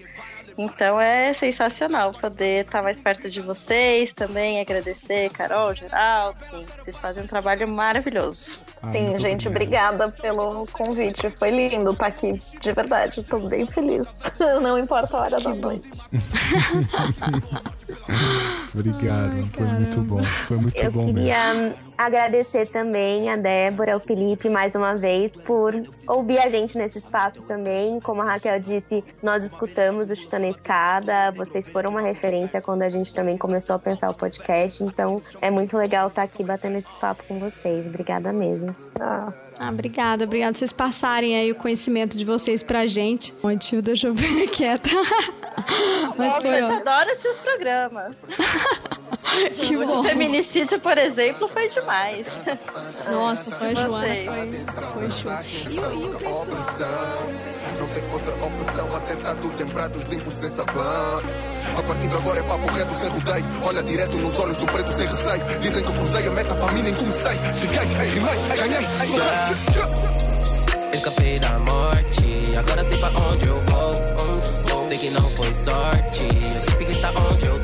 Então é sensacional poder estar mais perto de vocês também, agradecer, Carol, Geraldo, sim, vocês fazem um trabalho maravilhoso. Ah, sim, gente, obrigado. obrigada pelo convite. Foi lindo estar aqui, de verdade. Estou bem feliz. Não importa a hora que da noite. obrigado, Ai, foi muito bom. Foi muito Eu bom queria mesmo. Agradecer também a Débora, ao Felipe, mais uma vez, por ouvir a gente nesse espaço também. Como a Raquel disse, nós escutamos o Chutando a Escada. Vocês foram uma referência quando a gente também começou a pensar o podcast. Então, é muito legal estar aqui batendo esse papo com vocês. Obrigada mesmo. Ah, ah obrigada, obrigada vocês passarem aí o conhecimento de vocês pra gente. Onde deixa eu ver quieta. Mas foi eu adoro esses programas. que o bom. feminicídio, por exemplo, foi demais. Nossa, foi a Joana, foi, foi show. E, e o pessoal? Não tem outra opção, atentado tem pratos limpos sem sabão. A partir de agora é papo reto sem rodeio. Olha direto nos olhos do preto sem receio. Dizem que eu cruzei a meta para mim, nem comecei. Cheguei, aí rimei, aí ganhei, aí ganhei. Escapei da morte, agora sei pra onde eu vou. Sei que não foi sorte, eu sei que está onde eu tô.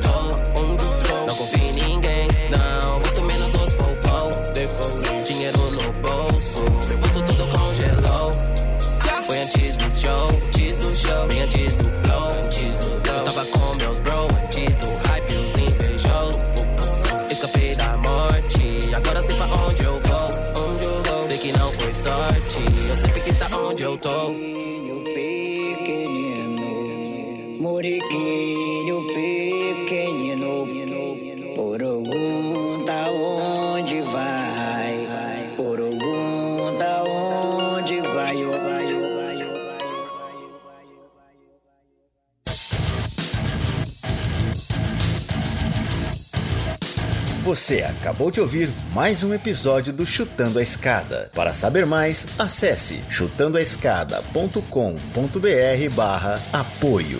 Você acabou de ouvir mais um episódio do Chutando a Escada. Para saber mais, acesse chutandoaescada.com.br barra apoio.